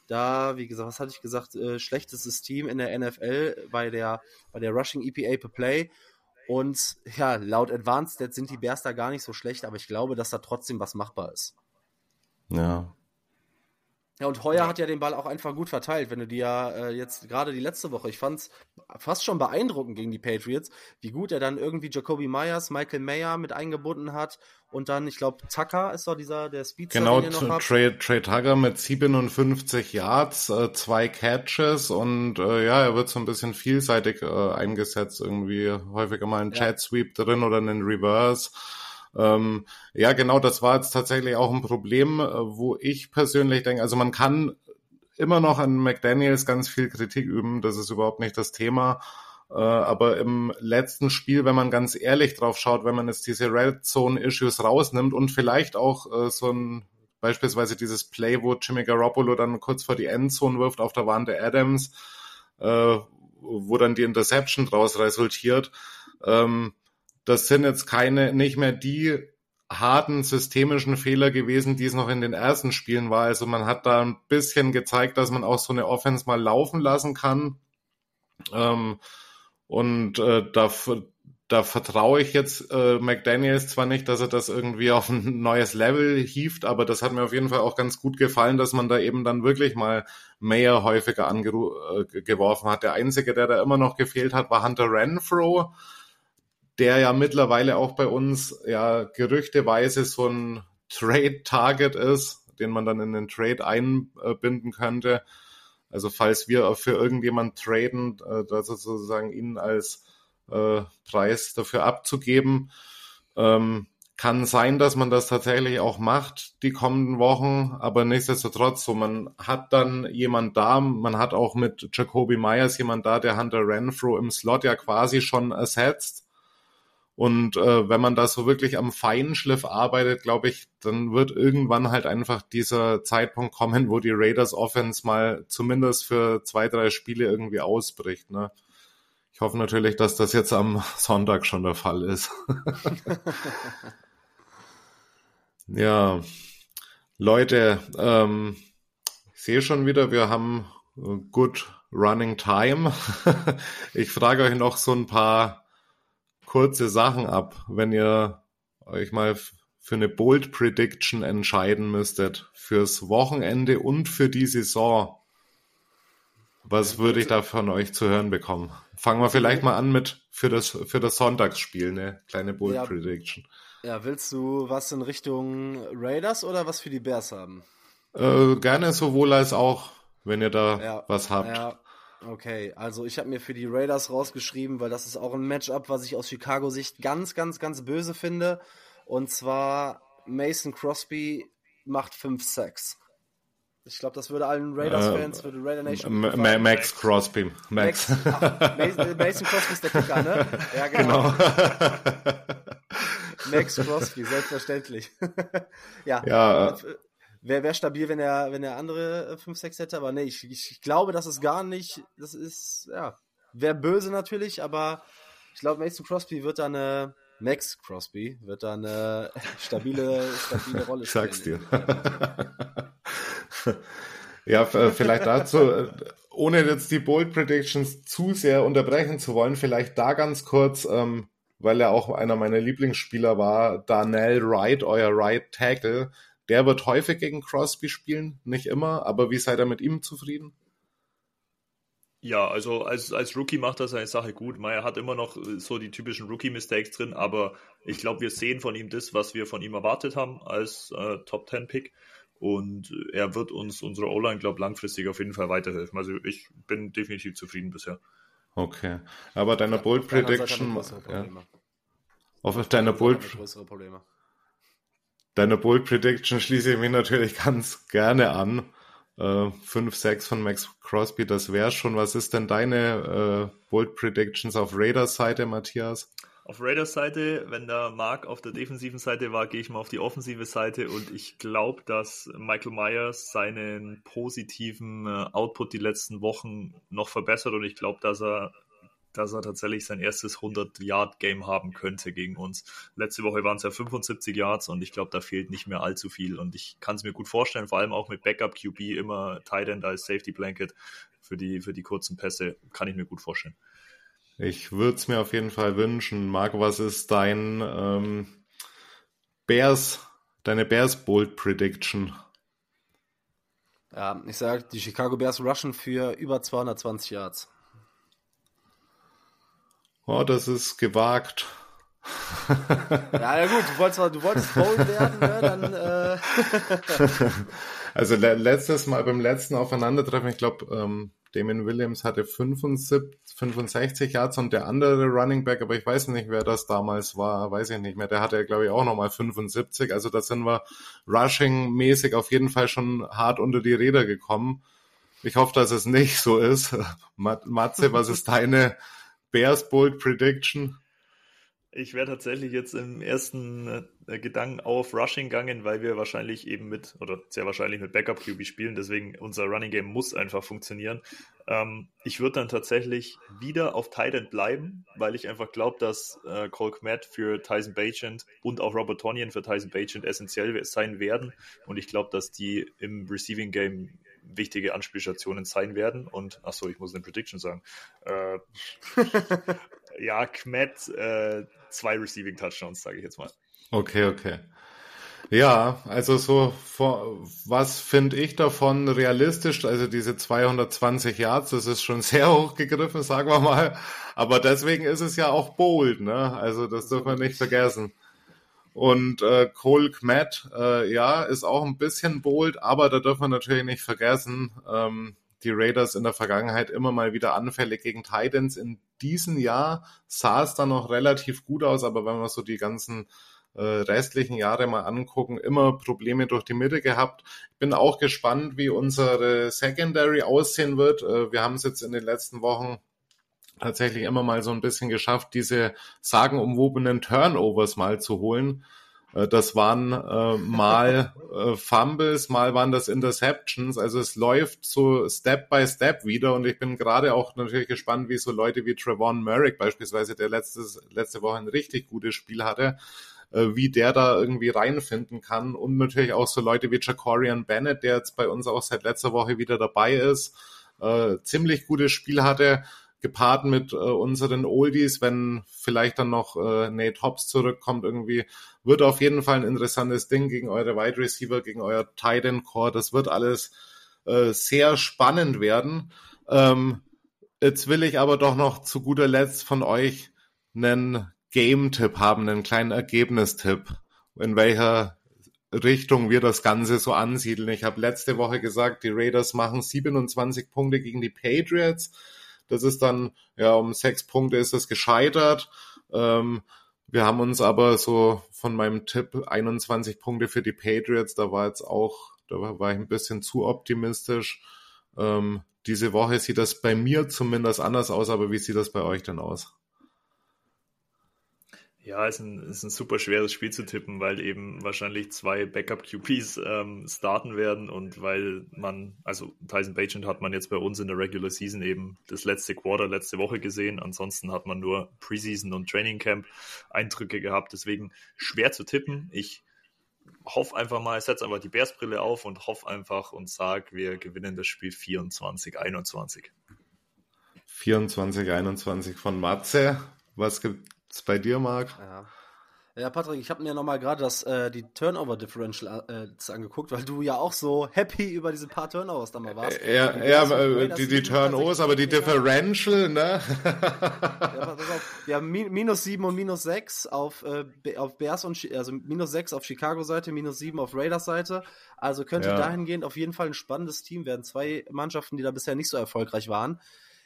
Da, wie gesagt, was hatte ich gesagt, äh, schlechtestes Team in der NFL bei der, bei der Rushing EPA per Play. Und ja, laut Advanced Stats sind die Bears da gar nicht so schlecht, aber ich glaube, dass da trotzdem was machbar ist. Ja. Ja, und Heuer hat ja den Ball auch einfach gut verteilt, wenn du dir ja äh, jetzt gerade die letzte Woche, ich fand's fast schon beeindruckend gegen die Patriots, wie gut er dann irgendwie Jacoby Myers, Michael Mayer mit eingebunden hat und dann, ich glaube, Tucker ist doch dieser, der Speed Genau, Trey, Trey Tucker mit 57 Yards, äh, zwei Catches und äh, ja, er wird so ein bisschen vielseitig äh, eingesetzt, irgendwie häufiger mal ein ja. Jet Sweep drin oder einen Reverse. Ähm, ja, genau, das war jetzt tatsächlich auch ein Problem, äh, wo ich persönlich denke, also man kann immer noch an McDaniels ganz viel Kritik üben, das ist überhaupt nicht das Thema. Äh, aber im letzten Spiel, wenn man ganz ehrlich drauf schaut, wenn man jetzt diese Red Zone Issues rausnimmt und vielleicht auch äh, so ein beispielsweise dieses Play, wo Jimmy Garoppolo dann kurz vor die Endzone wirft auf der Wande Adams, wo dann die Interception draus resultiert. Ähm, das sind jetzt keine, nicht mehr die harten systemischen Fehler gewesen, die es noch in den ersten Spielen war. Also man hat da ein bisschen gezeigt, dass man auch so eine Offense mal laufen lassen kann. Ähm, und äh, da, da vertraue ich jetzt äh, McDaniels zwar nicht, dass er das irgendwie auf ein neues Level hieft, aber das hat mir auf jeden Fall auch ganz gut gefallen, dass man da eben dann wirklich mal Mayer häufiger angeworfen äh, hat. Der einzige, der da immer noch gefehlt hat, war Hunter Renfro, der ja mittlerweile auch bei uns ja gerüchteweise so ein Trade-Target ist, den man dann in den Trade einbinden könnte. Also falls wir für irgendjemand traden, äh, das sozusagen ihn als äh, Preis dafür abzugeben. Ähm, kann sein, dass man das tatsächlich auch macht die kommenden Wochen, aber nichtsdestotrotz, so man hat dann jemand da, man hat auch mit Jacoby Myers jemand da, der Hunter Renfro im Slot ja quasi schon ersetzt. Und äh, wenn man da so wirklich am Feinschliff arbeitet, glaube ich, dann wird irgendwann halt einfach dieser Zeitpunkt kommen, wo die Raiders Offense mal zumindest für zwei, drei Spiele irgendwie ausbricht. Ne? Ich hoffe natürlich, dass das jetzt am Sonntag schon der Fall ist. ja, Leute, ähm, ich sehe schon wieder, wir haben good running time. ich frage euch noch so ein paar kurze Sachen ab, wenn ihr euch mal für eine Bold Prediction entscheiden müsstet, fürs Wochenende und für die Saison. Was würde ich da von euch zu hören bekommen? Fangen wir vielleicht mal an mit für das, für das Sonntagsspiel, eine kleine Bold ja, Prediction. Ja, willst du was in Richtung Raiders oder was für die Bears haben? Äh, gerne sowohl als auch, wenn ihr da ja, was habt. Ja, Okay, also ich habe mir für die Raiders rausgeschrieben, weil das ist auch ein Matchup, was ich aus Chicago-Sicht ganz, ganz, ganz böse finde. Und zwar Mason Crosby macht 5 Sacks. Ich glaube, das würde allen Raiders-Fans, äh, würde Raider Nation. Ma Max Crosby. Max. Max ach, Mason Crosby ist der Kicker, ne? Ja, genau. genau. Max Crosby, selbstverständlich. ja. ja. Wäre wär stabil, wenn er, wenn er andere 5, äh, 6 hätte, aber nee, ich, ich glaube, das ist gar nicht, das ist, ja, wäre böse natürlich, aber ich glaube, Mason Crosby wird da eine, Max Crosby wird da eine stabile, stabile Rolle spielen. Ich sag's dir. ja, äh, vielleicht dazu, äh, ohne jetzt die Bold Predictions zu sehr unterbrechen zu wollen, vielleicht da ganz kurz, ähm, weil er auch einer meiner Lieblingsspieler war, Darnell Wright, euer Right Tackle, der wird häufig gegen Crosby spielen, nicht immer, aber wie seid ihr mit ihm zufrieden? Ja, also als, als Rookie macht er seine Sache gut. Er hat immer noch so die typischen Rookie-Mistakes drin, aber ich glaube, wir sehen von ihm das, was wir von ihm erwartet haben als äh, Top-10-Pick. Und er wird uns unsere O-Line, glaube langfristig auf jeden Fall weiterhelfen. Also ich bin definitiv zufrieden bisher. Okay. Aber deine ja, Bold Prediction. Ja. Auf deine Bold. Deine Bold Prediction schließe ich mich natürlich ganz gerne an. 5, äh, 6 von Max Crosby, das wäre schon. Was ist denn deine äh, Bold Predictions auf Raiders Seite, Matthias? Auf Raiders Seite, wenn der Mark auf der defensiven Seite war, gehe ich mal auf die offensive Seite und ich glaube, dass Michael Myers seinen positiven äh, Output die letzten Wochen noch verbessert und ich glaube, dass er dass er tatsächlich sein erstes 100-Yard-Game haben könnte gegen uns. Letzte Woche waren es ja 75 Yards und ich glaube, da fehlt nicht mehr allzu viel. Und ich kann es mir gut vorstellen, vor allem auch mit Backup QB immer Tight End als Safety Blanket für die, für die kurzen Pässe, kann ich mir gut vorstellen. Ich würde es mir auf jeden Fall wünschen. Marco, was ist dein ähm, Bears, deine Bears Bold Prediction? Ja, ich sage, die Chicago Bears rushen für über 220 Yards. Oh, das ist gewagt. ja, ja gut, du wolltest, du wolltest bold werden, ne? dann. Äh also letztes Mal beim letzten Aufeinandertreffen, ich glaube, ähm, Damien Williams hatte 75, 65 Yards und der andere Running Back, aber ich weiß nicht, wer das damals war, weiß ich nicht mehr. Der hatte ja, glaube ich, auch nochmal 75. Also da sind wir Rushing-mäßig auf jeden Fall schon hart unter die Räder gekommen. Ich hoffe, dass es nicht so ist. Matze, was ist deine Bears Bold Prediction? Ich wäre tatsächlich jetzt im ersten äh, Gedanken auf Rushing gegangen, weil wir wahrscheinlich eben mit, oder sehr wahrscheinlich mit Backup QB spielen, deswegen unser Running Game muss einfach funktionieren. Ähm, ich würde dann tatsächlich wieder auf Tight bleiben, weil ich einfach glaube, dass äh, Cole Kmet für Tyson Bagent und auch Robert Tonyan für Tyson Bagent essentiell sein werden und ich glaube, dass die im Receiving Game wichtige Anspielstationen sein werden. Und achso, ich muss eine Prediction sagen. Äh, ja, Kmet, äh, zwei Receiving Touchdowns, sage ich jetzt mal. Okay, okay. Ja, also so, was finde ich davon realistisch? Also diese 220 Yards, das ist schon sehr hoch gegriffen, sagen wir mal. Aber deswegen ist es ja auch bold, ne? Also das dürfen wir nicht vergessen. Und äh, Cole Kmet, äh, ja, ist auch ein bisschen bold, aber da dürfen wir natürlich nicht vergessen, ähm, die Raiders in der Vergangenheit immer mal wieder anfällig gegen Titans. In diesem Jahr sah es dann noch relativ gut aus, aber wenn wir so die ganzen äh, restlichen Jahre mal angucken, immer Probleme durch die Mitte gehabt. Ich bin auch gespannt, wie unsere Secondary aussehen wird. Äh, wir haben es jetzt in den letzten Wochen tatsächlich immer mal so ein bisschen geschafft, diese sagenumwobenen Turnovers mal zu holen. Äh, das waren äh, mal äh, Fumbles, mal waren das Interceptions. Also es läuft so Step by Step wieder und ich bin gerade auch natürlich gespannt, wie so Leute wie Trevon Merrick beispielsweise, der letztes, letzte Woche ein richtig gutes Spiel hatte, äh, wie der da irgendwie reinfinden kann und natürlich auch so Leute wie Jacorian Bennett, der jetzt bei uns auch seit letzter Woche wieder dabei ist, äh, ziemlich gutes Spiel hatte gepaart mit äh, unseren Oldies, wenn vielleicht dann noch äh, Nate Hobbs zurückkommt irgendwie, wird auf jeden Fall ein interessantes Ding gegen eure Wide Receiver, gegen euer Tight End Core. Das wird alles äh, sehr spannend werden. Ähm, jetzt will ich aber doch noch zu guter Letzt von euch einen Game-Tipp haben, einen kleinen Ergebnistipp, in welcher Richtung wir das Ganze so ansiedeln. Ich habe letzte Woche gesagt, die Raiders machen 27 Punkte gegen die Patriots. Das ist dann, ja, um sechs Punkte ist es gescheitert. Ähm, wir haben uns aber so von meinem Tipp 21 Punkte für die Patriots, da war jetzt auch, da war ich ein bisschen zu optimistisch. Ähm, diese Woche sieht das bei mir zumindest anders aus, aber wie sieht das bei euch denn aus? Ja, ist ein, ist ein super schweres Spiel zu tippen, weil eben wahrscheinlich zwei Backup-QPs ähm, starten werden und weil man, also Tyson Bagent hat man jetzt bei uns in der Regular Season eben das letzte Quarter letzte Woche gesehen. Ansonsten hat man nur Preseason und Training Camp Eindrücke gehabt. Deswegen schwer zu tippen. Ich hoffe einfach mal, ich setze einfach die Bears-Brille auf und hoffe einfach und sage, wir gewinnen das Spiel 24-21. 24-21 von Matze. Was gibt es bei dir, Marc? Ja. Ja, Patrick, ich habe mir nochmal gerade das äh, die Turnover Differential äh, angegucht, weil du ja auch so happy über diese paar Turnovers da mal warst. Ja, ja, äh, die, die Turnovers, aber die Differential, ne? ja, wir haben minus 7 und minus 6 auf, äh, auf Bears und also minus 6 auf Chicago-Seite, minus 7 auf Raiders-Seite. Also könnte ja. dahingehend auf jeden Fall ein spannendes Team werden. Zwei Mannschaften, die da bisher nicht so erfolgreich waren.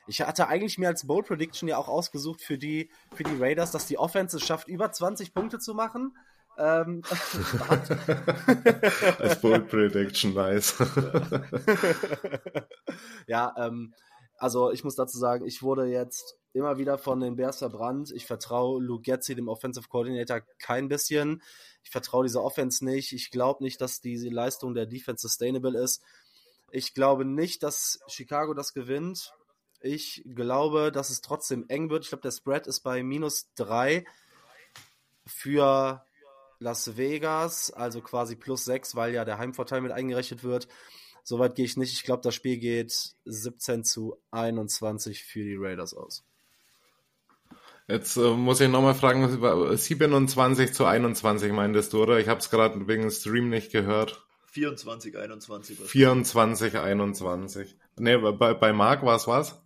Ich hatte eigentlich mir als Bold Prediction ja auch ausgesucht für die, für die Raiders, dass die Offense es schafft, über 20 Punkte zu machen. Ähm, als Bold Prediction, nice. ja, ähm, also ich muss dazu sagen, ich wurde jetzt immer wieder von den Bears verbrannt. Ich vertraue Luke Getzi, dem Offensive Coordinator, kein bisschen. Ich vertraue dieser Offense nicht. Ich glaube nicht, dass diese Leistung der Defense sustainable ist. Ich glaube nicht, dass Chicago das gewinnt. Ich glaube, dass es trotzdem eng wird. Ich glaube, der Spread ist bei minus drei für Las Vegas, also quasi plus sechs, weil ja der Heimvorteil mit eingerechnet wird. Soweit gehe ich nicht. Ich glaube, das Spiel geht 17 zu 21 für die Raiders aus. Jetzt äh, muss ich nochmal fragen, 27 zu 21 meintest du, oder? Ich habe es gerade wegen Stream nicht gehört. 24, 21. 24, 21. Ne, bei, bei Marc war es was?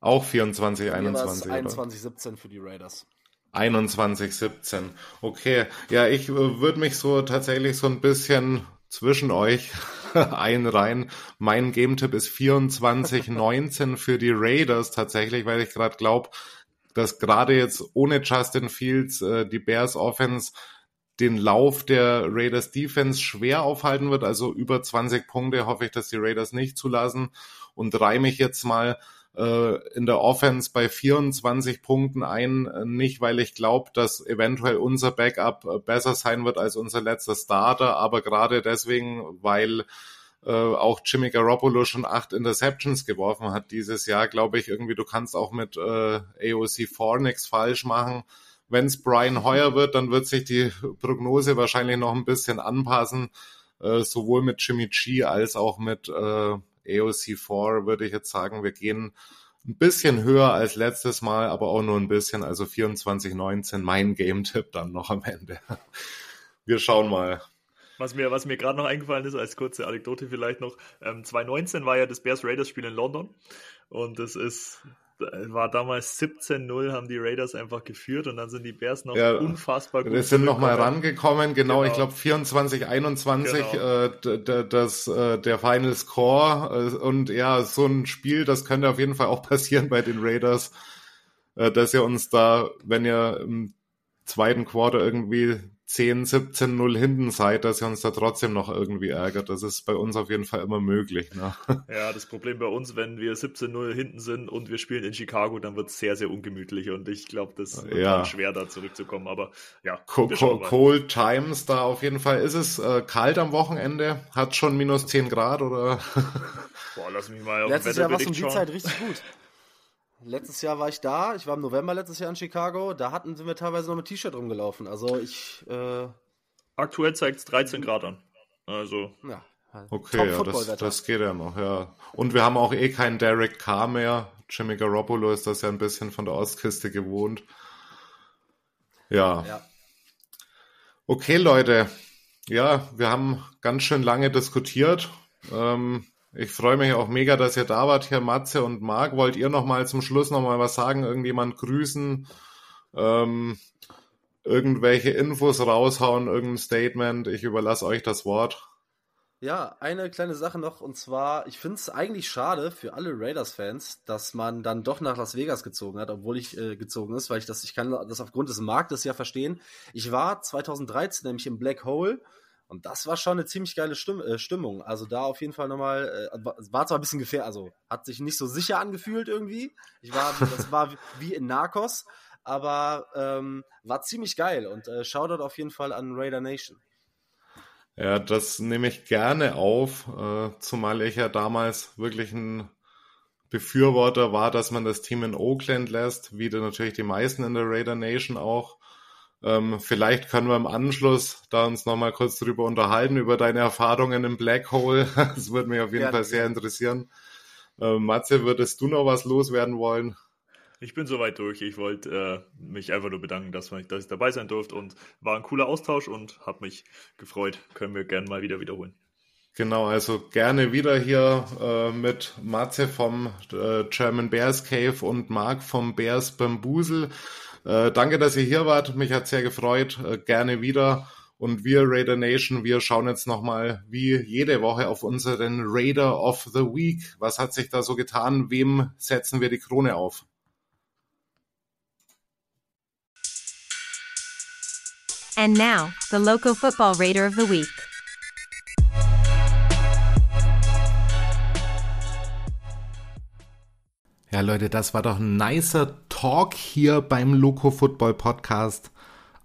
Auch 24, 21. 21, 17 für die Raiders. 21, 17. Okay. Ja, ich äh, würde mich so tatsächlich so ein bisschen zwischen euch einreihen. Mein Game-Tipp ist 24, 19 für die Raiders tatsächlich, weil ich gerade glaube, dass gerade jetzt ohne Justin Fields äh, die Bears Offense den Lauf der Raiders Defense schwer aufhalten wird. Also über 20 Punkte hoffe ich, dass die Raiders nicht zulassen und reihe mich jetzt mal in der Offense bei 24 Punkten ein, äh, nicht weil ich glaube, dass eventuell unser Backup äh, besser sein wird als unser letzter Starter, aber gerade deswegen, weil äh, auch Jimmy Garoppolo schon acht Interceptions geworfen hat dieses Jahr, glaube ich irgendwie, du kannst auch mit äh, AOC 4 nichts falsch machen. Wenn es Brian Hoyer wird, dann wird sich die Prognose wahrscheinlich noch ein bisschen anpassen, äh, sowohl mit Jimmy G als auch mit äh, AOC4 würde ich jetzt sagen, wir gehen ein bisschen höher als letztes Mal, aber auch nur ein bisschen, also 24-19, mein Game-Tipp dann noch am Ende. Wir schauen mal. Was mir, was mir gerade noch eingefallen ist, als kurze Anekdote vielleicht noch, ähm, 2019 war ja das Bears Raiders Spiel in London und das ist war damals 17-0, haben die Raiders einfach geführt und dann sind die Bears noch ja, unfassbar gut. Wir sind nochmal rangekommen, genau, genau. ich glaube 24, 21, genau. äh, das, äh, der Final Score äh, und ja, so ein Spiel, das könnte auf jeden Fall auch passieren bei den Raiders, äh, dass ihr uns da, wenn ihr im zweiten Quarter irgendwie 10, 17, 0 hinten seid, dass ihr uns da trotzdem noch irgendwie ärgert. Das ist bei uns auf jeden Fall immer möglich. Ne? Ja, das Problem bei uns, wenn wir 17, 0 hinten sind und wir spielen in Chicago, dann wird es sehr, sehr ungemütlich und ich glaube, das wird ja. dann schwer, da zurückzukommen. Aber ja, Co Co Cold Times, da auf jeden Fall ist es äh, kalt am Wochenende. Hat schon minus 10 Grad oder? Boah, lass mich mal auf Letztes Jahr war es um die Zeit richtig gut. Letztes Jahr war ich da. Ich war im November letztes Jahr in Chicago. Da hatten sind wir teilweise noch mit T-Shirt rumgelaufen. Also ich. Äh, Aktuell zeigt es 13 Grad an. Also. Ja. Okay, ja, das, das geht ja noch, ja. Und wir haben auch eh keinen Derek Carr mehr. Jimmy Garoppolo ist das ja ein bisschen von der Ostküste gewohnt. Ja. ja. Okay, Leute. Ja, wir haben ganz schön lange diskutiert. Ähm, ich freue mich auch mega, dass ihr da wart, Herr Matze und Marc. Wollt ihr noch mal zum Schluss noch mal was sagen? Irgendjemand grüßen? Ähm, irgendwelche Infos raushauen? Irgendein Statement? Ich überlasse euch das Wort. Ja, eine kleine Sache noch, und zwar, ich finde es eigentlich schade für alle Raiders-Fans, dass man dann doch nach Las Vegas gezogen hat, obwohl ich äh, gezogen ist, weil ich das, ich kann das aufgrund des Marktes ja verstehen. Ich war 2013 nämlich im Black Hole und das war schon eine ziemlich geile Stimm äh, Stimmung. Also da auf jeden Fall nochmal, äh, war zwar ein bisschen gefährlich, also hat sich nicht so sicher angefühlt irgendwie. Ich war, das war wie in Narcos, aber ähm, war ziemlich geil und äh, Shoutout auf jeden Fall an Raider Nation. Ja, das nehme ich gerne auf, äh, zumal ich ja damals wirklich ein Befürworter war, dass man das Team in Oakland lässt, wie natürlich die meisten in der Raider Nation auch. Ähm, vielleicht können wir im Anschluss da uns nochmal kurz drüber unterhalten, über deine Erfahrungen im Black Hole. Das würde mich auf jeden ja, Fall sehr interessieren. Ähm, Matze, würdest du noch was loswerden wollen? Ich bin soweit durch. Ich wollte äh, mich einfach nur bedanken, dass, man, dass ich dabei sein durfte und war ein cooler Austausch und habe mich gefreut. Können wir gerne mal wieder wiederholen. Genau, also gerne wieder hier äh, mit Matze vom äh, German Bears Cave und Marc vom Bears Bambusel. Äh, danke, dass ihr hier wart. Mich hat sehr gefreut. Äh, gerne wieder. Und wir Raider Nation, wir schauen jetzt nochmal wie jede Woche auf unseren Raider of the Week. Was hat sich da so getan? Wem setzen wir die Krone auf? And now, the Loco Football Raider of the Week. Ja, Leute, das war doch ein nicer Talk hier beim Loco Football Podcast.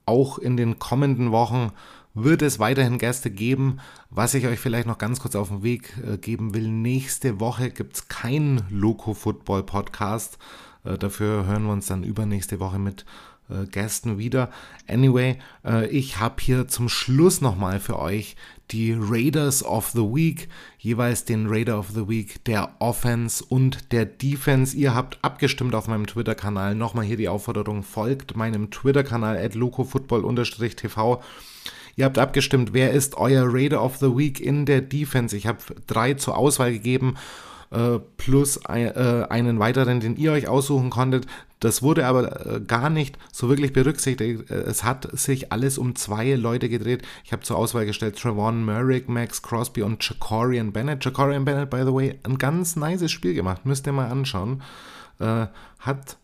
Auch in den kommenden Wochen wird es weiterhin Gäste geben. Was ich euch vielleicht noch ganz kurz auf den Weg äh, geben will, nächste Woche gibt es keinen Loco Football Podcast. Äh, dafür hören wir uns dann übernächste Woche mit äh, Gästen wieder. Anyway, ich habe hier zum Schluss nochmal für euch die Raiders of the Week, jeweils den Raider of the Week der Offense und der Defense. Ihr habt abgestimmt auf meinem Twitter-Kanal. Nochmal hier die Aufforderung, folgt meinem Twitter-Kanal at locofootball-tv. Ihr habt abgestimmt, wer ist euer Raider of the Week in der Defense. Ich habe drei zur Auswahl gegeben äh, plus äh, einen weiteren, den ihr euch aussuchen konntet. Das wurde aber äh, gar nicht so wirklich berücksichtigt. Äh, es hat sich alles um zwei Leute gedreht. Ich habe zur Auswahl gestellt Trevon Merrick, Max Crosby und Jacorian Bennett. Jacorian Bennett, by the way, ein ganz nices Spiel gemacht. Müsst ihr mal anschauen. Äh, hat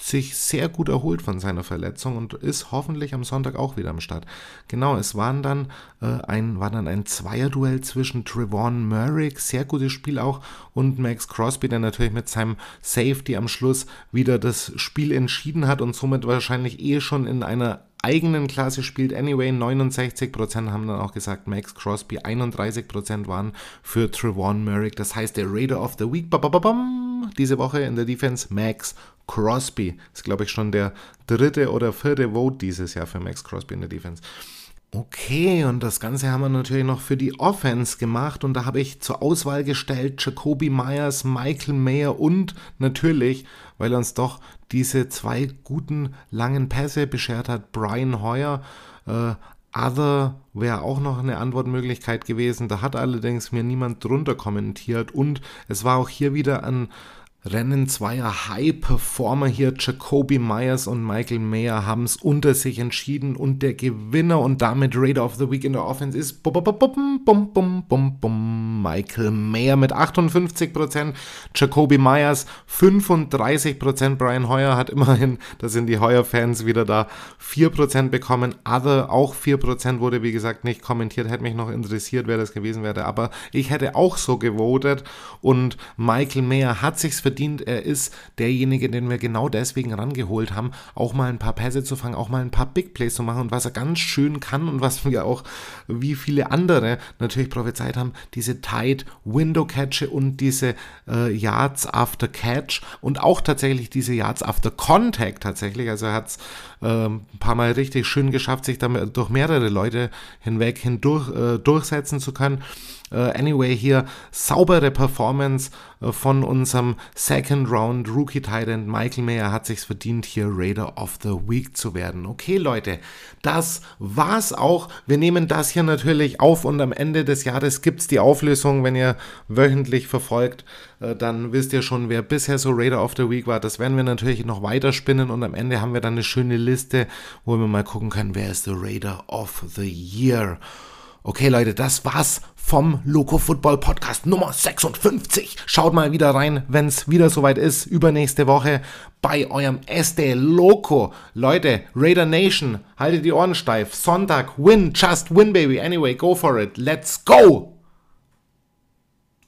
sich sehr gut erholt von seiner Verletzung und ist hoffentlich am Sonntag auch wieder am Start. Genau, es waren dann, äh, ein, war dann ein Zweierduell zwischen Trevon Merrick, sehr gutes Spiel auch, und Max Crosby, der natürlich mit seinem Safety am Schluss wieder das Spiel entschieden hat und somit wahrscheinlich eh schon in einer eigenen Klasse spielt. Anyway, 69% haben dann auch gesagt Max Crosby, 31% waren für Trevon Merrick. Das heißt, der Raider of the Week diese Woche in der Defense Max Crosby. ist, glaube ich, schon der dritte oder vierte Vote dieses Jahr für Max Crosby in der Defense. Okay, und das Ganze haben wir natürlich noch für die Offense gemacht und da habe ich zur Auswahl gestellt Jacoby Myers, Michael Mayer und natürlich, weil er uns doch diese zwei guten langen Pässe beschert hat, Brian Hoyer. Äh, Other wäre auch noch eine Antwortmöglichkeit gewesen. Da hat allerdings mir niemand drunter kommentiert und es war auch hier wieder ein Rennen zweier High-Performer hier, Jacoby Myers und Michael Mayer, haben es unter sich entschieden und der Gewinner und damit Raider of the Week in der Offense ist bum, bum, bum, Michael Mayer mit 58%, Jacoby Myers 35%, Brian Hoyer hat immerhin, da sind die Hoyer-Fans wieder da, 4% bekommen, Other auch 4%, wurde wie gesagt nicht kommentiert, hätte mich noch interessiert, wer das gewesen wäre, aber ich hätte auch so gewotet und Michael Mayer hat sich's verdient. Er ist derjenige, den wir genau deswegen rangeholt haben, auch mal ein paar Pässe zu fangen, auch mal ein paar Big Plays zu machen und was er ganz schön kann und was wir auch wie viele andere natürlich prophezeit haben, diese Tight Window Catch und diese äh, Yards after Catch und auch tatsächlich diese Yards after Contact tatsächlich. Also er hat es ein paar Mal richtig schön geschafft, sich damit durch mehrere Leute hinweg hindurch äh, durchsetzen zu können. Uh, anyway, hier saubere Performance uh, von unserem Second Round Rookie Titan Michael Mayer hat sich's verdient, hier Raider of the Week zu werden. Okay, Leute, das war's auch. Wir nehmen das hier natürlich auf und am Ende des Jahres gibt's die Auflösung, wenn ihr wöchentlich verfolgt, dann wisst ihr schon, wer bisher so Raider of the Week war. Das werden wir natürlich noch weiter spinnen und am Ende haben wir dann eine schöne Liste, wo wir mal gucken können, wer ist der Raider of the Year. Okay, Leute, das war's vom Loco Football Podcast Nummer 56. Schaut mal wieder rein, wenn es wieder soweit ist, übernächste Woche bei eurem Este Loco. Leute, Raider Nation, haltet die Ohren steif. Sonntag, win, just win, baby. Anyway, go for it. Let's go!